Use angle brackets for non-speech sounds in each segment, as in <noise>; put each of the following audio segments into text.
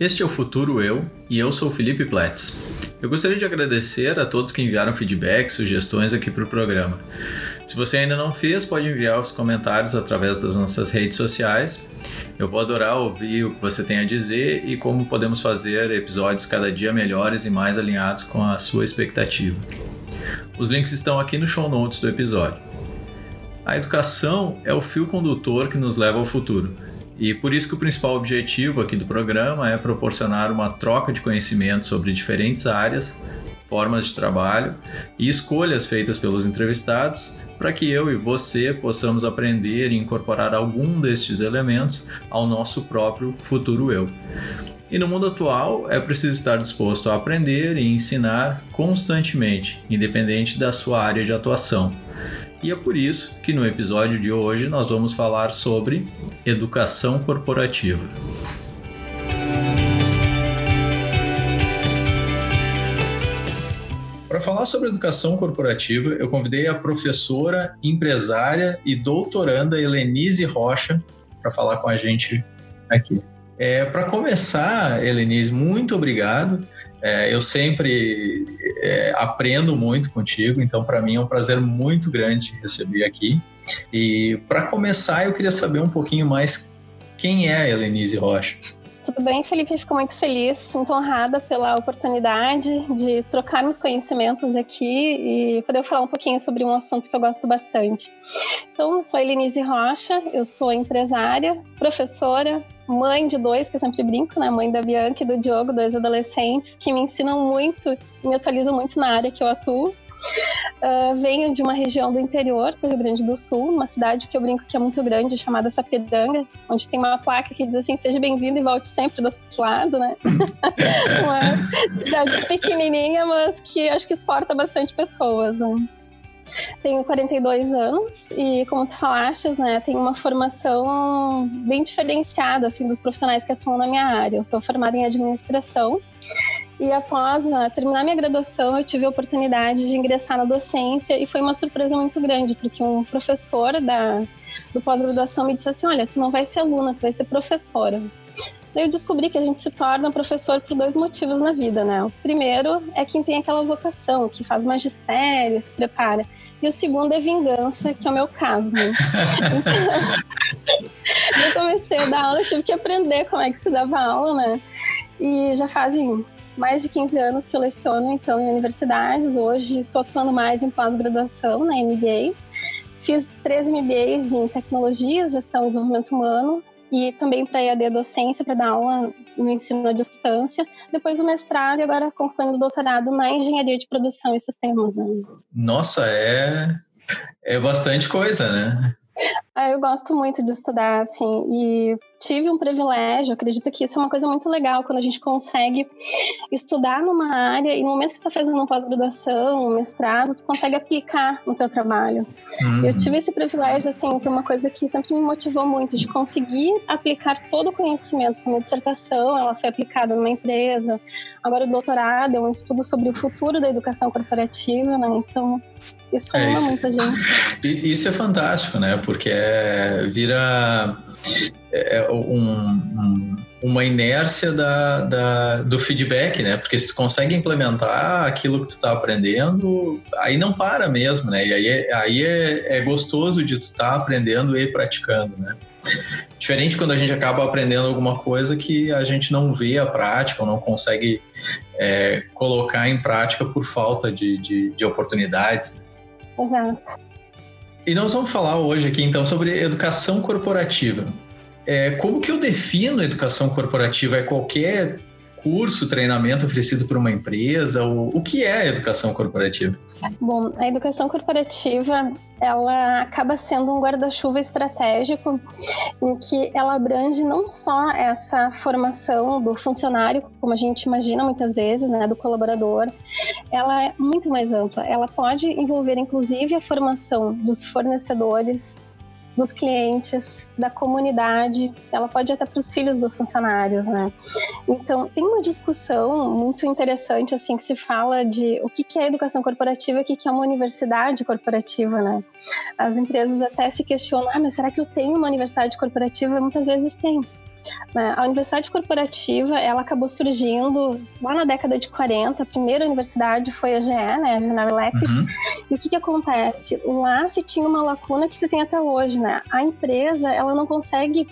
Este é o Futuro Eu e eu sou Felipe Platz. Eu gostaria de agradecer a todos que enviaram feedback, sugestões aqui para o programa. Se você ainda não fez, pode enviar os comentários através das nossas redes sociais. Eu vou adorar ouvir o que você tem a dizer e como podemos fazer episódios cada dia melhores e mais alinhados com a sua expectativa. Os links estão aqui no show notes do episódio. A educação é o fio condutor que nos leva ao futuro. E por isso que o principal objetivo aqui do programa é proporcionar uma troca de conhecimento sobre diferentes áreas, formas de trabalho e escolhas feitas pelos entrevistados para que eu e você possamos aprender e incorporar algum destes elementos ao nosso próprio futuro eu. E no mundo atual é preciso estar disposto a aprender e ensinar constantemente, independente da sua área de atuação. E é por isso que no episódio de hoje nós vamos falar sobre educação corporativa. Para falar sobre educação corporativa, eu convidei a professora, empresária e doutoranda Helenise Rocha para falar com a gente aqui. É, Para começar, Helenise, muito obrigado. É, eu sempre é, aprendo muito contigo, então para mim é um prazer muito grande receber aqui. E para começar, eu queria saber um pouquinho mais quem é a Helenise Rocha. Tudo bem, Felipe? Fico muito feliz, muito honrada pela oportunidade de trocarmos conhecimentos aqui e poder falar um pouquinho sobre um assunto que eu gosto bastante. Então, sou a Elenise Rocha, eu sou empresária, professora, mãe de dois, que eu sempre brinco, né? Mãe da Bianca e do Diogo, dois adolescentes, que me ensinam muito e me atualizam muito na área que eu atuo. Uh, venho de uma região do interior do Rio Grande do Sul, uma cidade que eu brinco que é muito grande, chamada Sapedanga, onde tem uma placa que diz assim: seja bem-vindo e volte sempre do outro lado, né? <laughs> uma cidade pequenininha, mas que acho que exporta bastante pessoas. Né? Tenho 42 anos e, como tu falaste, né, tenho uma formação bem diferenciada assim dos profissionais que atuam na minha área. Eu sou formada em administração e após né, terminar minha graduação, eu tive a oportunidade de ingressar na docência e foi uma surpresa muito grande, porque um professor da, do pós-graduação me disse assim: Olha, tu não vai ser aluna, tu vai ser professora. Daí eu descobri que a gente se torna professor por dois motivos na vida, né? O primeiro é quem tem aquela vocação, que faz magistério, se prepara. E o segundo é vingança, que é o meu caso. <laughs> Então, <laughs> eu comecei a dar aula, tive que aprender como é que se dava aula, né? E já fazem mais de 15 anos que eu leciono, então, em universidades. Hoje estou atuando mais em pós-graduação, na né, MBAs. Fiz três MBAs em tecnologia, gestão e desenvolvimento humano e também para EAD docência, para dar aula no ensino à distância. Depois o mestrado e agora concluindo o doutorado na engenharia de produção e sistemas. Né? Nossa, é, é bastante coisa, né? Ah, eu gosto muito de estudar, assim, e tive um privilégio, acredito que isso é uma coisa muito legal, quando a gente consegue estudar numa área e no momento que tu tá fazendo uma pós-graduação, um mestrado, tu consegue aplicar no teu trabalho. Uhum. Eu tive esse privilégio, assim, foi uma coisa que sempre me motivou muito, de conseguir aplicar todo o conhecimento. Minha dissertação, ela foi aplicada numa empresa, agora o doutorado é um estudo sobre o futuro da educação corporativa, né, então isso é, isso, muita gente. <laughs> Isso é fantástico, né? Porque é, vira é, um, um, uma inércia da, da, do feedback, né? Porque se tu consegue implementar aquilo que tu está aprendendo, aí não para mesmo, né? E aí, é, aí é, é gostoso de tu estar tá aprendendo e praticando, né? Diferente quando a gente acaba aprendendo alguma coisa que a gente não vê a prática ou não consegue é, colocar em prática por falta de, de, de oportunidades. Exato. E nós vamos falar hoje aqui então sobre educação corporativa. É, como que eu defino educação corporativa? É qualquer curso, treinamento oferecido por uma empresa? O, o que é educação corporativa? Bom, a educação corporativa ela acaba sendo um guarda-chuva estratégico em que ela abrange não só essa formação do funcionário, como a gente imagina muitas vezes, né, do colaborador, ela é muito mais ampla. Ela pode envolver inclusive a formação dos fornecedores, dos clientes, da comunidade, ela pode ir até para os filhos dos funcionários, né? Então, tem uma discussão muito interessante, assim, que se fala de o que é educação corporativa e o que é uma universidade corporativa, né? As empresas até se questionam, ah, mas será que eu tenho uma universidade corporativa? Muitas vezes tem. Né? A universidade corporativa, ela acabou surgindo lá na década de 40. A primeira universidade foi a GE, né, a General Electric. Uhum. E o que que acontece? Lá se tinha uma lacuna que se tem até hoje, né? A empresa, ela não consegue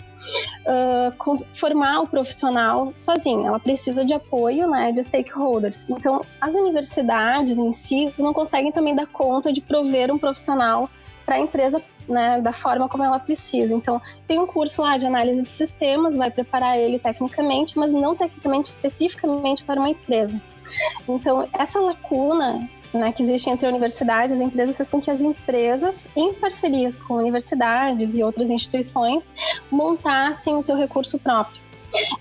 uh, formar o profissional sozinha. Ela precisa de apoio, né, de stakeholders. Então, as universidades em si não conseguem também dar conta de prover um profissional para a empresa né, da forma como ela precisa. Então, tem um curso lá de análise de sistemas, vai preparar ele tecnicamente, mas não tecnicamente especificamente para uma empresa. Então, essa lacuna né, que existe entre universidades e as empresas fez com que as empresas, em parcerias com universidades e outras instituições, montassem o seu recurso próprio.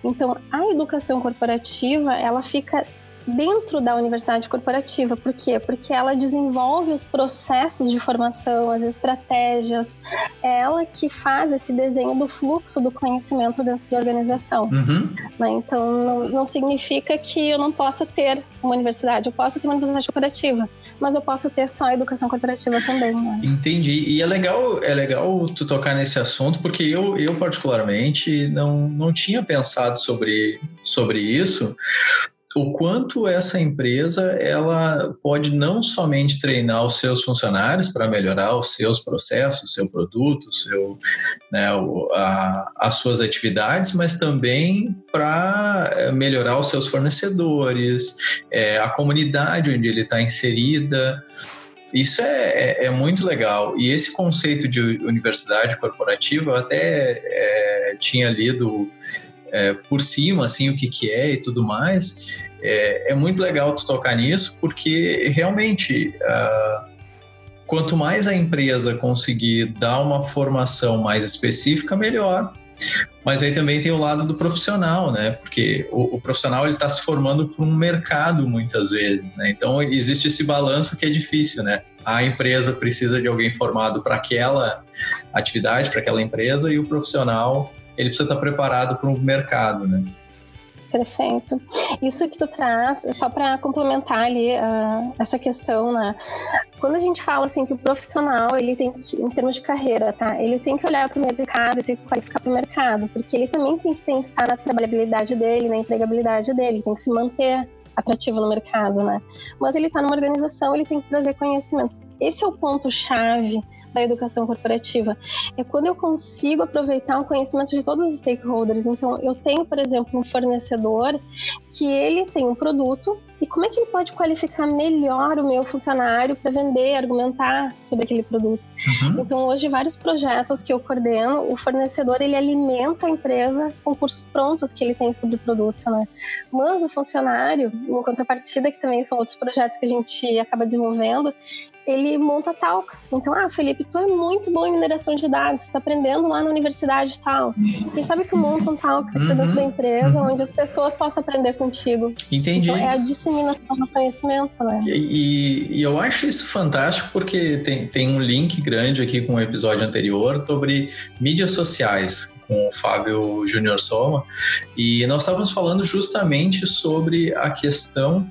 Então, a educação corporativa, ela fica dentro da universidade corporativa. Por quê? Porque ela desenvolve os processos de formação, as estratégias, é ela que faz esse desenho do fluxo do conhecimento dentro da organização. Uhum. Né? Então, não, não significa que eu não possa ter uma universidade, eu posso ter uma universidade corporativa, mas eu posso ter só a educação corporativa também. Né? Entendi. E é legal, é legal tu tocar nesse assunto, porque eu, eu particularmente não, não tinha pensado sobre, sobre isso, o quanto essa empresa ela pode não somente treinar os seus funcionários para melhorar os seus processos, seu produto, seu, né, a, as suas atividades, mas também para eh, melhorar os seus fornecedores, é, a comunidade onde ele está inserida. Isso é, é, é, muito legal. E esse conceito de universidade corporativa, eu até é, tinha lido é, por cima, assim, o que, que é e tudo mais, é, é muito legal tu tocar nisso, porque realmente, uh, quanto mais a empresa conseguir dar uma formação mais específica, melhor. Mas aí também tem o lado do profissional, né? Porque o, o profissional ele está se formando para um mercado muitas vezes, né? Então existe esse balanço que é difícil, né? A empresa precisa de alguém formado para aquela atividade, para aquela empresa, e o profissional ele precisa estar preparado para o mercado, né? Perfeito. Isso que tu traz, só para complementar ali uh, essa questão, né? Quando a gente fala assim que o profissional, ele tem que, em termos de carreira, tá? Ele tem que olhar para o mercado e se qualificar para o mercado, porque ele também tem que pensar na trabalhabilidade dele, na empregabilidade dele, tem que se manter atrativo no mercado, né? Mas ele está numa organização, ele tem que trazer conhecimentos. Esse é o ponto chave da educação corporativa. É quando eu consigo aproveitar o conhecimento de todos os stakeholders. Então, eu tenho, por exemplo, um fornecedor que ele tem um produto e como é que ele pode qualificar melhor o meu funcionário para vender, argumentar sobre aquele produto. Uhum. Então, hoje, vários projetos que eu coordeno, o fornecedor ele alimenta a empresa com cursos prontos que ele tem sobre o produto, né? Mas o funcionário, em contrapartida, que também são outros projetos que a gente acaba desenvolvendo, ele monta talks. Então, ah, Felipe, tu é muito bom em mineração de dados, tu tá aprendendo lá na universidade e tal. Quem sabe tu monta um talks aqui uhum. dentro da empresa, uhum. onde as pessoas possam aprender contigo. Entendi. Então, é a disseminação do conhecimento, né? E, e, eu acho isso fantástico porque tem, tem um link grande aqui com o episódio anterior sobre mídias sociais com o Fábio Júnior Soma e nós estávamos falando justamente sobre a questão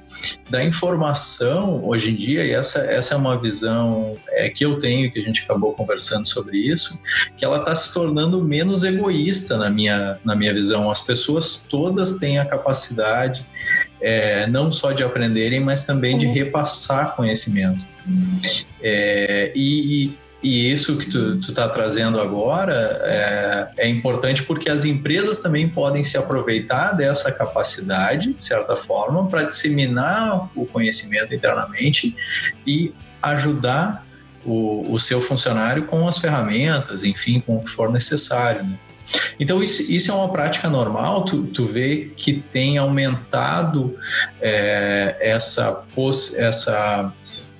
da informação hoje em dia e essa, essa é uma visão é, que eu tenho que a gente acabou conversando sobre isso que ela está se tornando menos egoísta na minha, na minha visão as pessoas todas têm a capacidade é, não só de aprenderem, mas também de uhum. repassar conhecimento. É, e, e, isso que tu está trazendo agora é, é, importante porque as empresas também podem se aproveitar dessa capacidade, de certa forma, para disseminar o conhecimento internamente e ajudar o, o, seu funcionário com as ferramentas, enfim, com o que for necessário. Né? Então, isso, isso é uma prática normal, tu, tu vê que tem aumentado é, essa, essa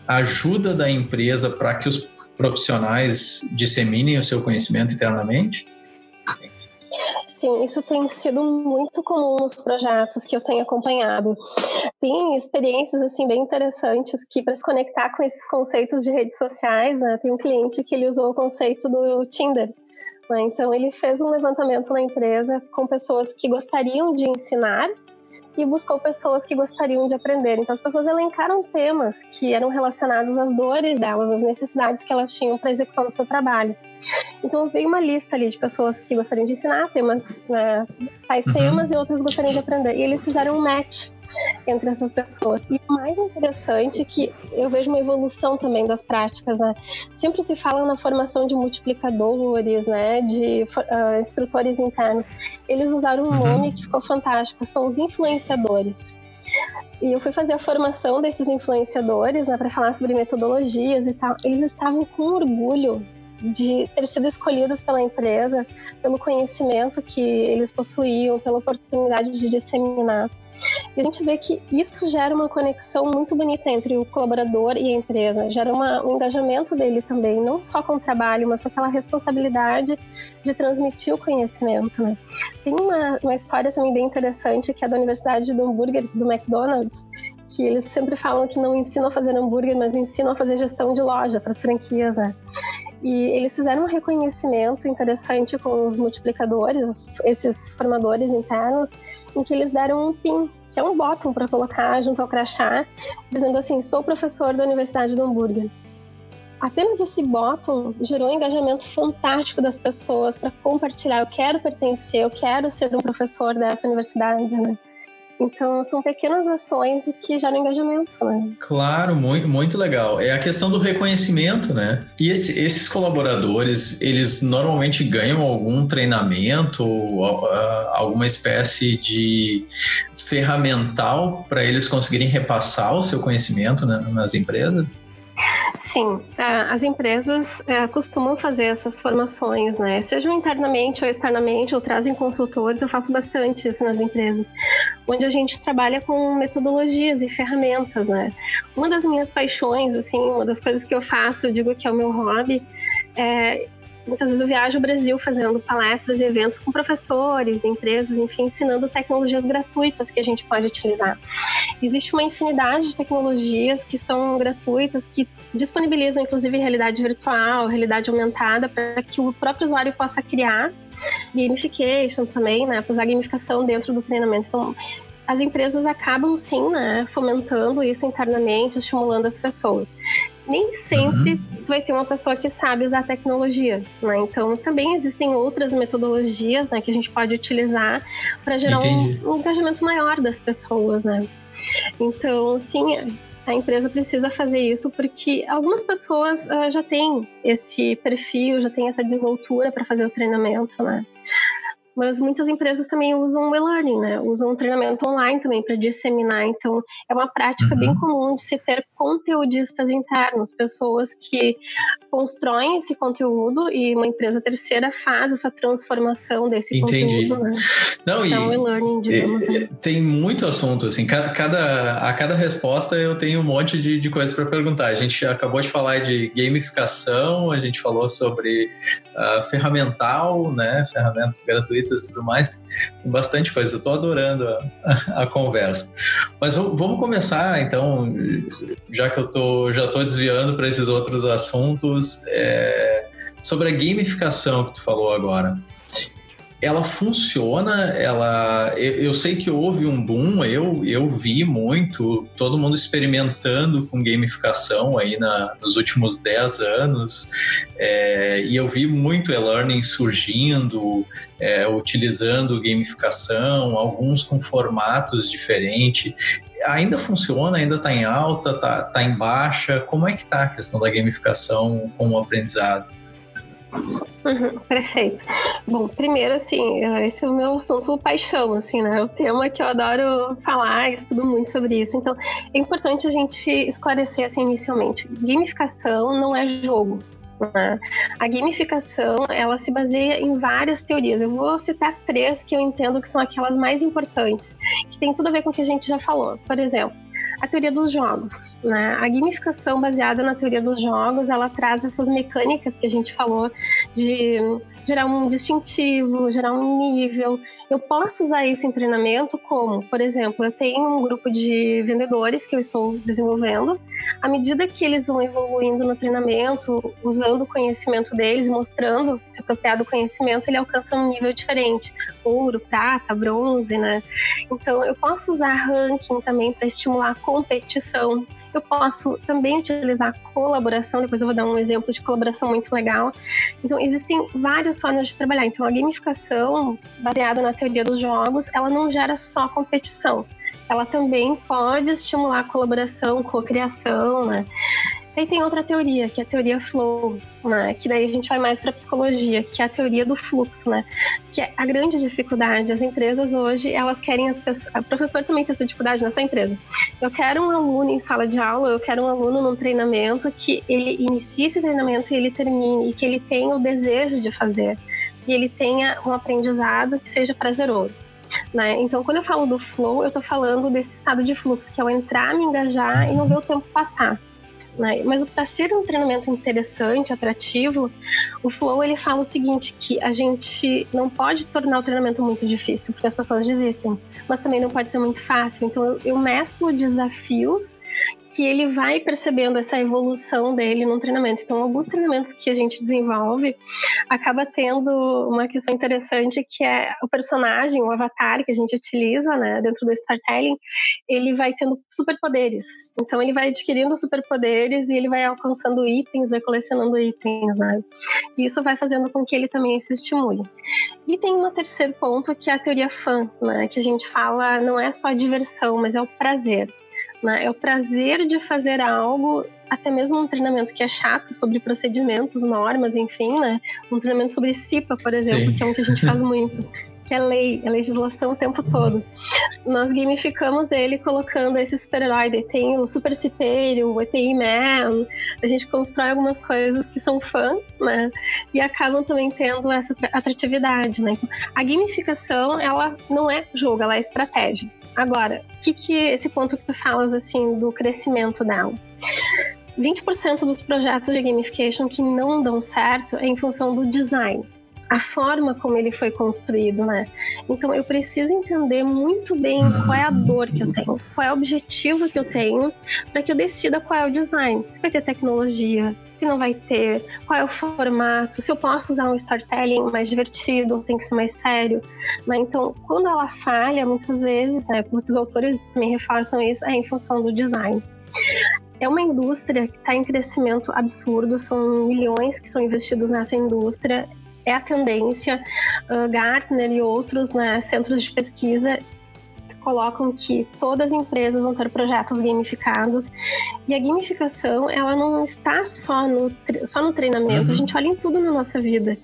ajuda da empresa para que os profissionais disseminem o seu conhecimento internamente? Sim, isso tem sido muito comum nos projetos que eu tenho acompanhado. Tem experiências assim bem interessantes que para se conectar com esses conceitos de redes sociais, né, tem um cliente que ele usou o conceito do Tinder. Né? Então, ele fez um levantamento na empresa com pessoas que gostariam de ensinar e buscou pessoas que gostariam de aprender. Então as pessoas elencaram temas que eram relacionados às dores delas, às necessidades que elas tinham para a execução do seu trabalho. Então veio uma lista ali de pessoas que gostariam de ensinar temas, né, tais uhum. temas, e outras gostariam de aprender. E eles fizeram um match entre essas pessoas. E o mais interessante é que eu vejo uma evolução também das práticas. Né? Sempre se fala na formação de multiplicadores, né, de uh, instrutores internos. Eles usaram um uhum. nome que ficou fantástico, são os influenciadores. E eu fui fazer a formação desses influenciadores né, para falar sobre metodologias e tal. Eles estavam com orgulho de ter sido escolhidos pela empresa, pelo conhecimento que eles possuíam, pela oportunidade de disseminar. E a gente vê que isso gera uma conexão muito bonita entre o colaborador e a empresa, gera uma, um engajamento dele também, não só com o trabalho, mas com aquela responsabilidade de transmitir o conhecimento. Né? Tem uma, uma história também bem interessante que é da Universidade do Hambúrguer, do McDonald's, que eles sempre falam que não ensinam a fazer hambúrguer, mas ensinam a fazer gestão de loja para as franquias. Né? E eles fizeram um reconhecimento interessante com os multiplicadores, esses formadores internos, em que eles deram um PIN, que é um botão para colocar junto ao crachá, dizendo assim: sou professor da Universidade do Hambúrguer. Apenas esse botão gerou um engajamento fantástico das pessoas para compartilhar. Eu quero pertencer, eu quero ser um professor dessa universidade, né? Então, são pequenas ações que geram engajamento, né? Claro, muito, muito legal. É a questão do reconhecimento, né? E esse, esses colaboradores, eles normalmente ganham algum treinamento, alguma espécie de ferramental para eles conseguirem repassar o seu conhecimento né, nas empresas? Sim, é, as empresas é, costumam fazer essas formações, né? Sejam internamente ou externamente, ou trazem consultores, eu faço bastante isso nas empresas, onde a gente trabalha com metodologias e ferramentas, né? Uma das minhas paixões, assim, uma das coisas que eu faço, eu digo que é o meu hobby, é Muitas vezes eu viajo o Brasil fazendo palestras e eventos com professores, empresas, enfim, ensinando tecnologias gratuitas que a gente pode utilizar. Existe uma infinidade de tecnologias que são gratuitas, que disponibilizam inclusive realidade virtual, realidade aumentada, para que o próprio usuário possa criar gamification também, né, para usar gamificação dentro do treinamento. Então, as empresas acabam sim, né, fomentando isso internamente, estimulando as pessoas. Nem sempre uhum. tu vai ter uma pessoa que sabe usar tecnologia, né? Então também existem outras metodologias, né, que a gente pode utilizar para gerar um, um, engajamento maior das pessoas, né? Então, sim, a empresa precisa fazer isso porque algumas pessoas uh, já têm esse perfil, já têm essa desenvoltura para fazer o treinamento, né? Mas muitas empresas também usam o e-learning, né? Usam um treinamento online também para disseminar. Então, é uma prática uhum. bem comum de se ter conteudistas internos, pessoas que constroem esse conteúdo e uma empresa terceira faz essa transformação desse Entendi. conteúdo, né? Não, então, e, e-learning, digamos. E, né? Tem muito assunto, assim, cada, a cada resposta eu tenho um monte de, de coisas para perguntar. A gente acabou de falar de gamificação, a gente falou sobre uh, ferramental, né? Ferramentas gratuitas e tudo mais. Tem bastante coisa. Eu tô adorando a, a, a conversa. Mas vamos começar, então, já que eu tô, já tô desviando para esses outros assuntos, é, sobre a gamificação que tu falou agora ela funciona, ela eu, eu, sei que houve um boom, eu, eu vi muito, todo mundo experimentando com gamificação aí na, nos últimos 10 anos, é, e eu vi muito e-learning surgindo, é, utilizando gamificação, alguns com formatos diferentes. Ainda funciona, ainda está em alta, está tá em baixa? Como é que está a questão da gamificação com o aprendizado? Uhum, perfeito. Bom, primeiro, assim, esse é o meu assunto paixão, assim, né? É o tema que eu adoro falar, estudo muito sobre isso. Então, é importante a gente esclarecer, assim, inicialmente. Gamificação não é jogo, né? A gamificação ela se baseia em várias teorias. Eu vou citar três que eu entendo que são aquelas mais importantes, que tem tudo a ver com o que a gente já falou. Por exemplo, a teoria dos jogos. Né? A gamificação baseada na teoria dos jogos, ela traz essas mecânicas que a gente falou de gerar um distintivo, gerar um nível. Eu posso usar isso em treinamento como, por exemplo, eu tenho um grupo de vendedores que eu estou desenvolvendo. À medida que eles vão evoluindo no treinamento, usando o conhecimento deles, mostrando se apropriar do conhecimento, ele alcança um nível diferente, ouro, prata, bronze, né? Então eu posso usar ranking também para estimular a competição eu posso também utilizar colaboração, depois eu vou dar um exemplo de colaboração muito legal. Então, existem várias formas de trabalhar. Então, a gamificação, baseada na teoria dos jogos, ela não gera só competição. Ela também pode estimular a colaboração, cocriação, né? Aí tem outra teoria, que é a teoria flow, né? Que daí a gente vai mais para psicologia, que é a teoria do fluxo, né? Que é a grande dificuldade. As empresas hoje, elas querem as pessoas. O professor também tem essa dificuldade na sua empresa. Eu quero um aluno em sala de aula, eu quero um aluno num treinamento que ele inicie esse treinamento e ele termine, e que ele tenha o desejo de fazer, e ele tenha um aprendizado que seja prazeroso. Né? Então, quando eu falo do flow, eu estou falando desse estado de fluxo, que é o entrar, me engajar e não ver o tempo passar. Né? Mas para ser um treinamento interessante, atrativo, o Flow ele fala o seguinte, que a gente não pode tornar o treinamento muito difícil, porque as pessoas desistem, mas também não pode ser muito fácil. Então eu mesclo desafios que ele vai percebendo essa evolução dele no treinamento. Então, alguns treinamentos que a gente desenvolve acaba tendo uma questão interessante que é o personagem, o avatar que a gente utiliza, né, dentro do storytelling, ele vai tendo superpoderes. Então, ele vai adquirindo superpoderes e ele vai alcançando itens, vai colecionando itens, né? E isso vai fazendo com que ele também se estimule. E tem um terceiro ponto que é a teoria fã, né, que a gente fala não é só diversão, mas é o prazer. Né? É o prazer de fazer algo, até mesmo um treinamento que é chato sobre procedimentos, normas, enfim, né? Um treinamento sobre CIPA, por exemplo, Sim. que é um que a gente faz <laughs> muito que é lei, é legislação o tempo todo. Nós gamificamos ele colocando esse super-herói, tem o Super Cipeiro, o EPI Man, a gente constrói algumas coisas que são fã, né? E acabam também tendo essa atratividade, né? Então, a gamificação, ela não é jogo, ela é estratégia. Agora, o que que esse ponto que tu falas, assim, do crescimento dela? 20% dos projetos de gamification que não dão certo é em função do design a forma como ele foi construído, né? Então eu preciso entender muito bem qual é a dor que eu tenho, qual é o objetivo que eu tenho, para que eu decida qual é o design. Se vai ter tecnologia, se não vai ter, qual é o formato, se eu posso usar um storytelling mais divertido, tem que ser mais sério. Né? Então, quando ela falha, muitas vezes, né, porque os autores também reforçam isso, é em função do design é uma indústria que está em crescimento absurdo, são milhões que são investidos nessa indústria é a tendência. Uh, Gartner e outros né, centros de pesquisa colocam que todas as empresas vão ter projetos gamificados e a gamificação ela não está só no, só no treinamento, uhum. a gente olha em tudo na nossa vida.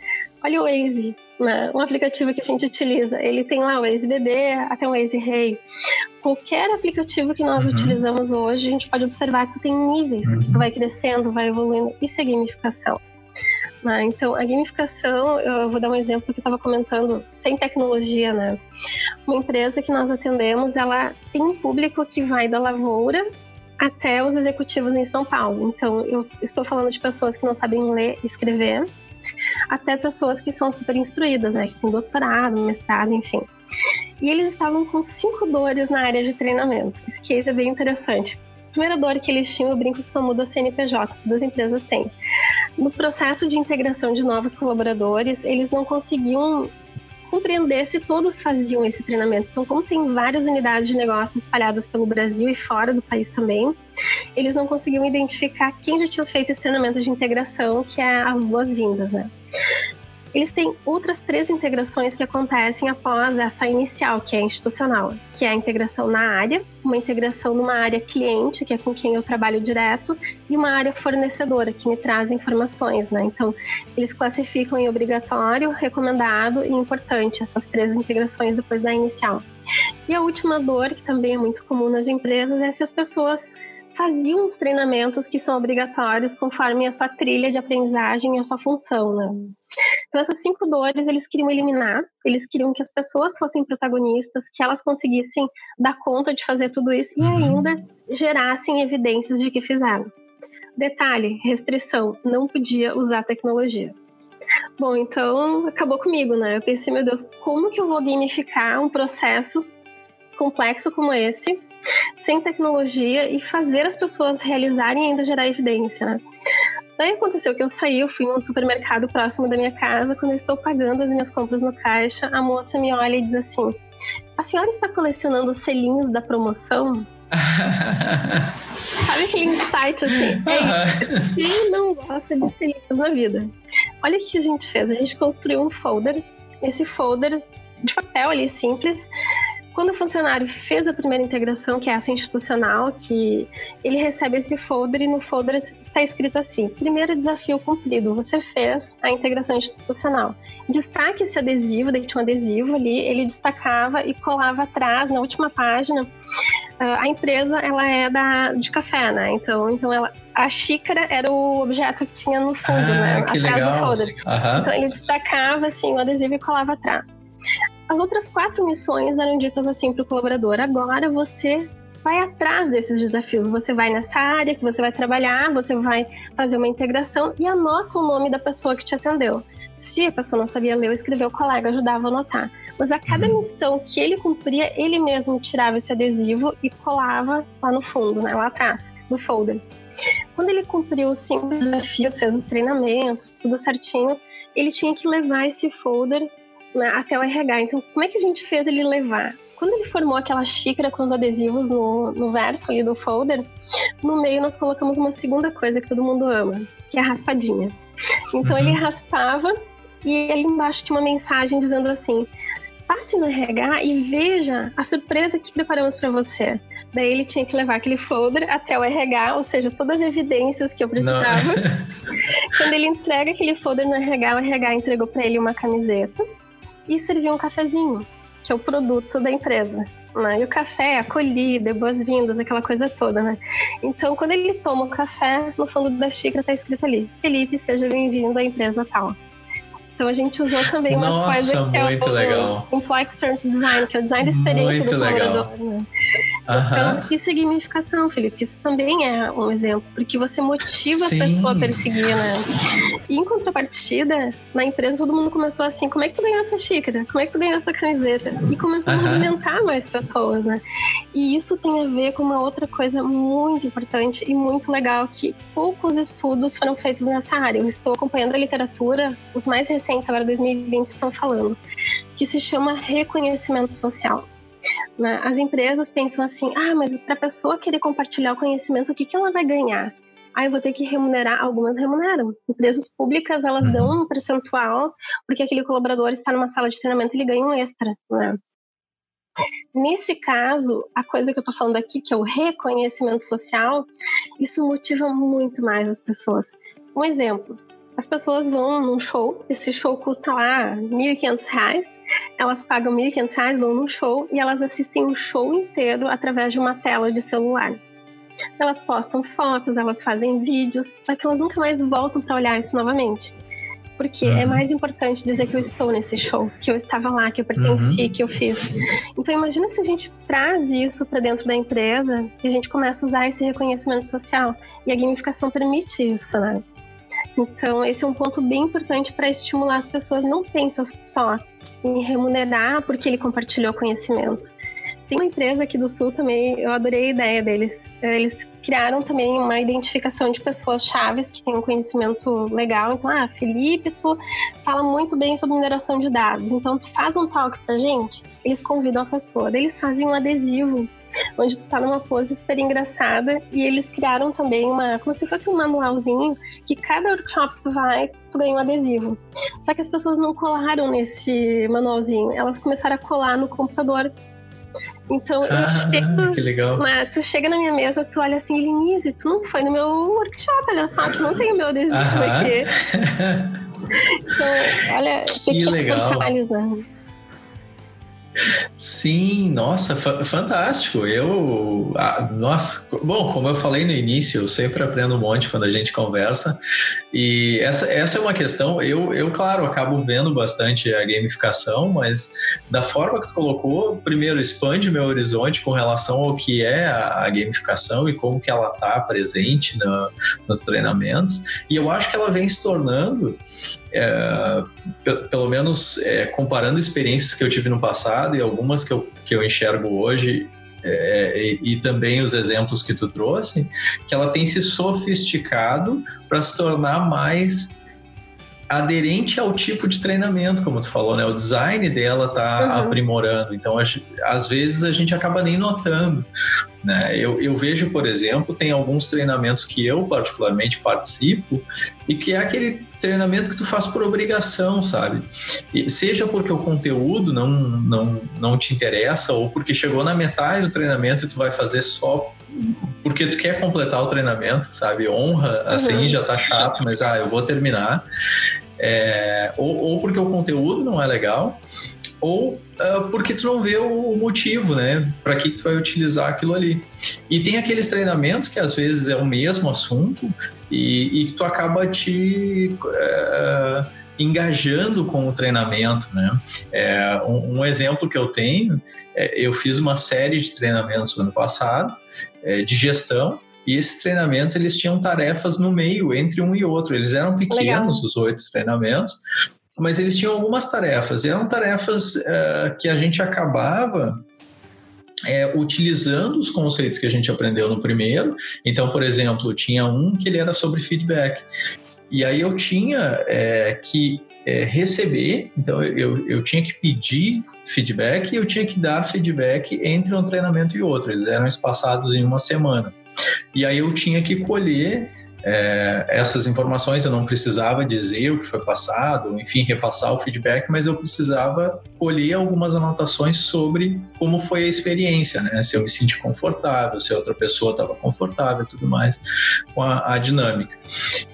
Olha o Waze, né? um aplicativo que a gente utiliza, ele tem lá o Waze Bebê até o Waze Rei. Qualquer aplicativo que nós uhum. utilizamos hoje, a gente pode observar que tu tem níveis, uhum. que tu uhum. vai crescendo, vai evoluindo. Isso é gamificação. Né? Então, a gamificação, eu vou dar um exemplo que eu estava comentando, sem tecnologia, né? Uma empresa que nós atendemos, ela tem um público que vai da lavoura até os executivos em São Paulo. Então, eu estou falando de pessoas que não sabem ler e escrever, até pessoas que são super instruídas, né? Que têm doutorado, mestrado, enfim. E eles estavam com cinco dores na área de treinamento. Esse case é bem interessante primeira dor que eles tinham, eu brinco que só muda CNPJ, todas as empresas têm. No processo de integração de novos colaboradores, eles não conseguiam compreender se todos faziam esse treinamento. Então, como tem várias unidades de negócio espalhadas pelo Brasil e fora do país também, eles não conseguiam identificar quem já tinha feito esse treinamento de integração, que é as boas-vindas, né? Eles têm outras três integrações que acontecem após essa inicial, que é institucional, que é a integração na área, uma integração numa área cliente, que é com quem eu trabalho direto, e uma área fornecedora, que me traz informações, né? Então, eles classificam em obrigatório, recomendado e importante essas três integrações depois da inicial. E a última dor, que também é muito comum nas empresas, é se as pessoas faziam os treinamentos que são obrigatórios conforme a sua trilha de aprendizagem e a sua função, né? Então essas cinco dores eles queriam eliminar, eles queriam que as pessoas fossem protagonistas, que elas conseguissem dar conta de fazer tudo isso e uhum. ainda gerassem evidências de que fizeram. Detalhe, restrição, não podia usar tecnologia. Bom, então acabou comigo, né? Eu pensei, meu Deus, como que eu vou gamificar um processo complexo como esse, sem tecnologia e fazer as pessoas realizarem e ainda gerar evidência, né? Daí aconteceu que eu saí, eu fui num supermercado próximo da minha casa, quando eu estou pagando as minhas compras no caixa, a moça me olha e diz assim: A senhora está colecionando selinhos da promoção? <laughs> Sabe aquele insight assim? É isso. Quem não gosta de selinhos na vida? Olha o que a gente fez. A gente construiu um folder. Esse folder de papel ali simples quando o funcionário fez a primeira integração, que é essa institucional, que ele recebe esse folder e no folder está escrito assim: primeiro desafio cumprido, você fez a integração institucional. Destaque esse adesivo, daí tinha um adesivo ali, ele destacava e colava atrás, na última página. Ah, a empresa ela é da, de café, né? Então, então ela, a xícara era o objeto que tinha no fundo, ah, né? Atrás legal. do folder. Uhum. Então ele destacava assim o adesivo e colava atrás. As outras quatro missões eram ditas assim para o colaborador: agora você vai atrás desses desafios. Você vai nessa área que você vai trabalhar, você vai fazer uma integração e anota o nome da pessoa que te atendeu. Se a pessoa não sabia ler ou escrever, o colega ajudava a anotar. Mas a cada uhum. missão que ele cumpria, ele mesmo tirava esse adesivo e colava lá no fundo, né, lá atrás, no folder. Quando ele cumpriu os cinco desafios, fez os treinamentos, tudo certinho, ele tinha que levar esse folder né, até o RH. Então, como é que a gente fez ele levar? Quando ele formou aquela xícara com os adesivos no, no verso ali do folder, no meio nós colocamos uma segunda coisa que todo mundo ama, que é a raspadinha. Então uhum. ele raspava e ali embaixo tinha uma mensagem dizendo assim: passe no RH e veja a surpresa que preparamos para você. Daí ele tinha que levar aquele folder até o RH, ou seja, todas as evidências que eu precisava. <laughs> Quando ele entrega aquele folder no RH, o RH entregou para ele uma camiseta e servia um cafezinho, que é o produto da empresa. Né? E o café é acolhido, é boas-vindas, aquela coisa toda, né? Então, quando ele toma o café, no fundo da xícara está escrito ali: Felipe, seja bem-vindo à empresa tal. Então a gente usou também uma Nossa, coisa que é o, legal. Employee Experience Design, que é o design da experiência muito do colaborador. Né? Então, isso é gamificação, Felipe. Isso também é um exemplo, porque você motiva Sim. a pessoa a perseguir, né? E em contrapartida, na empresa todo mundo começou assim: como é que tu ganhou essa xícara? Como é que tu ganhou essa camiseta? E começou a movimentar mais pessoas, né? E isso tem a ver com uma outra coisa muito importante e muito legal, que poucos estudos foram feitos nessa área. Eu estou acompanhando a literatura, os mais recentes, agora 2020, estão falando, que se chama reconhecimento social. Né? As empresas pensam assim: ah, mas para a pessoa querer compartilhar o conhecimento, o que, que ela vai ganhar? Ah, eu vou ter que remunerar. Algumas remuneram. Empresas públicas, elas dão uhum. um percentual, porque aquele colaborador está numa sala de treinamento ele ganha um extra. Né? Nesse caso, a coisa que eu estou falando aqui, que é o reconhecimento social, isso motiva muito mais as pessoas. Um exemplo: as pessoas vão num show, esse show custa lá R$ 1.500, elas pagam R$ 1.500, vão num show e elas assistem o show inteiro através de uma tela de celular. Elas postam fotos, elas fazem vídeos, só que elas nunca mais voltam para olhar isso novamente. Porque é uhum. é mais importante dizer que eu estou nesse show, que eu estava lá, que eu pertenci, uhum. que eu fiz. Então imagina se a gente traz isso para dentro da empresa e a gente começa a usar esse reconhecimento social. E a gamificação permite isso, né? Então, esse é um ponto bem importante para estimular as pessoas. Não pensam só em remunerar porque ele compartilhou conhecimento. Tem uma empresa aqui do Sul também, eu adorei a ideia deles. Eles criaram também uma identificação de pessoas chaves que têm um conhecimento legal. Então, ah, Felipe, tu fala muito bem sobre mineração de dados, então tu faz um talk pra gente. Eles convidam a pessoa, eles fazem um adesivo onde tu tá numa pose super engraçada e eles criaram também uma, como se fosse um manualzinho que cada workshop que tu vai, tu ganha um adesivo. Só que as pessoas não colaram nesse manualzinho, elas começaram a colar no computador. Então eu ah, chego, que legal. Né, tu chega na minha mesa, tu olha assim, Elinise, tu não foi no meu workshop, olha só, tu não tem o meu adesivo aqui. <laughs> então, olha, que legal. né? Sim, nossa, fantástico. Eu, ah, nossa, bom, como eu falei no início, eu sempre aprendo um monte quando a gente conversa. E essa, essa é uma questão. Eu, eu, claro, acabo vendo bastante a gamificação, mas da forma que tu colocou, primeiro expande meu horizonte com relação ao que é a, a gamificação e como que ela está presente na, nos treinamentos. E eu acho que ela vem se tornando, é, pelo menos é, comparando experiências que eu tive no passado e algumas que eu, que eu enxergo hoje é, e, e, também os exemplos que tu trouxe, que ela tem se sofisticado para se tornar mais aderente ao tipo de treinamento, como tu falou, né? O design dela tá uhum. aprimorando. Então, às vezes a gente acaba nem notando. Né? Eu, eu vejo, por exemplo, tem alguns treinamentos que eu particularmente participo e que é aquele treinamento que tu faz por obrigação, sabe? E seja porque o conteúdo não, não, não te interessa ou porque chegou na metade do treinamento e tu vai fazer só porque tu quer completar o treinamento, sabe? Honra, assim, uhum. já tá chato, mas ah, eu vou terminar. É, ou, ou porque o conteúdo não é legal, ou uh, porque tu não vê o motivo, né? Para que, que tu vai utilizar aquilo ali. E tem aqueles treinamentos que às vezes é o mesmo assunto e, que tu acaba te uh, engajando com o treinamento, né? É, um, um, exemplo que eu tenho, é, eu fiz uma série de treinamentos no ano passado é, de gestão e esses treinamentos eles tinham tarefas no meio entre um e outro. Eles eram pequenos, Legal. os oito treinamentos, mas eles tinham algumas tarefas. Eram tarefas uh, que a gente acabava é, utilizando os conceitos que a gente aprendeu no primeiro. Então, por exemplo, tinha um que ele era sobre feedback. E aí eu tinha é, que é, receber, então eu, eu tinha que pedir feedback e eu tinha que dar feedback entre um treinamento e outro. Eles eram espaçados em uma semana. E aí eu tinha que colher é, essas informações, eu não precisava dizer o que foi passado, enfim, repassar o feedback, mas eu precisava colher algumas anotações sobre como foi a experiência, né? Se eu me senti confortável, se outra pessoa estava confortável e tudo mais com a, a dinâmica.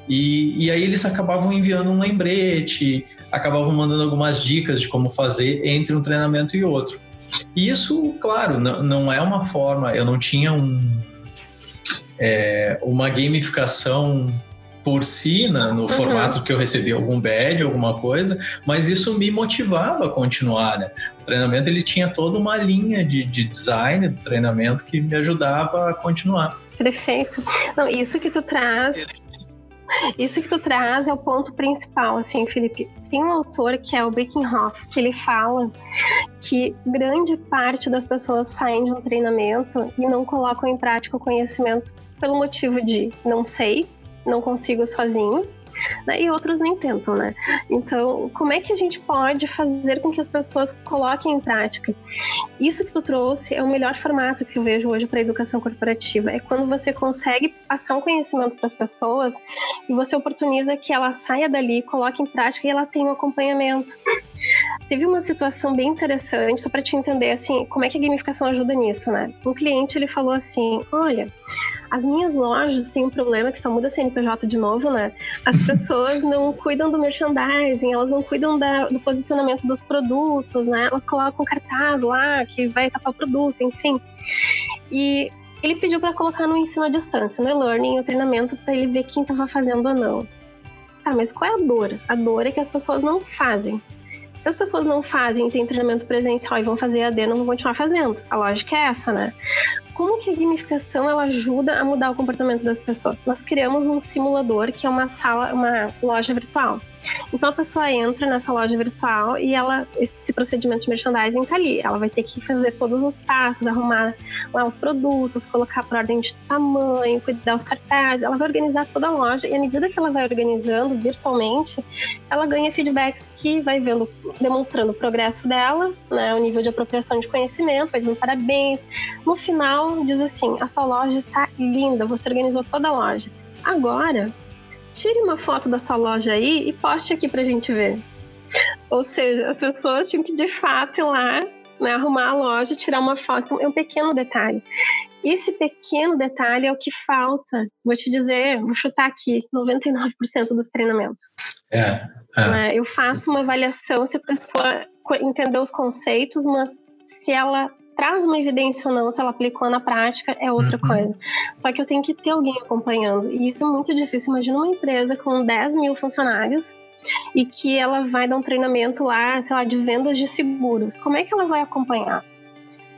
E, e aí eles acabavam enviando um lembrete, acabavam mandando algumas dicas de como fazer entre um treinamento e outro. E isso, claro, não, não é uma forma, eu não tinha um é, uma gamificação por si, né, no uhum. formato que eu recebi algum badge, alguma coisa, mas isso me motivava a continuar, né? O treinamento, ele tinha toda uma linha de, de design do treinamento que me ajudava a continuar. Perfeito. Não, isso que tu traz isso que tu traz é o ponto principal, assim, Felipe. Tem um autor que é o Brickhoff, que ele fala que grande parte das pessoas saem de um treinamento e não colocam em prática o conhecimento pelo motivo de não sei, não consigo sozinho, né? e outros nem tentam, né? Então, como é que a gente pode fazer com que as pessoas coloquem em prática? Isso que tu trouxe é o melhor formato que eu vejo hoje para a educação corporativa. É quando você consegue passar um conhecimento para as pessoas e você oportuniza que ela saia dali, coloque em prática e ela tenha um acompanhamento. Teve uma situação bem interessante, só para te entender assim, como é que a gamificação ajuda nisso, né? Um cliente ele falou assim: "Olha, as minhas lojas têm um problema que só muda CNPJ de novo, né? As <laughs> pessoas não cuidam do merchandising, elas não cuidam da, do posicionamento dos produtos, né? Elas colocam cartaz lá que vai tapar o produto, enfim. E ele pediu para colocar no ensino à distância, no e-learning, o treinamento, para ele ver quem estava fazendo ou não. Tá, mas qual é a dor? A dor é que as pessoas não fazem. Se as pessoas não fazem, tem treinamento presencial e vão fazer AD, não vão continuar fazendo. A lógica é essa, né? Como que a gamificação ela ajuda a mudar o comportamento das pessoas? Nós criamos um simulador que é uma sala, uma loja virtual. Então a pessoa entra nessa loja virtual e ela esse procedimento de merchandising tá ali. Ela vai ter que fazer todos os passos, arrumar lá os produtos, colocar por ordem de tamanho, cuidar os cartazes. Ela vai organizar toda a loja e à medida que ela vai organizando virtualmente, ela ganha feedbacks que vai vendo, demonstrando o progresso dela, né, o nível de apropriação de conhecimento, vai dizendo parabéns. No final diz assim: a sua loja está linda, você organizou toda a loja. Agora tire uma foto da sua loja aí e poste aqui pra gente ver. Ou seja, as pessoas tinham que de fato ir lá, né, arrumar a loja, tirar uma foto. É um pequeno detalhe. Esse pequeno detalhe é o que falta. Vou te dizer, vou chutar aqui, 99% dos treinamentos. É, é. Né, eu faço uma avaliação se a pessoa entendeu os conceitos, mas Se ela traz uma evidência ou não, se ela aplicou na prática, é outra uhum. coisa. Só que eu tenho que ter alguém acompanhando. E isso é muito difícil. Imagina uma empresa com 10 mil funcionários e que ela vai dar um treinamento lá, sei lá, de vendas de seguros. Como é que ela vai acompanhar?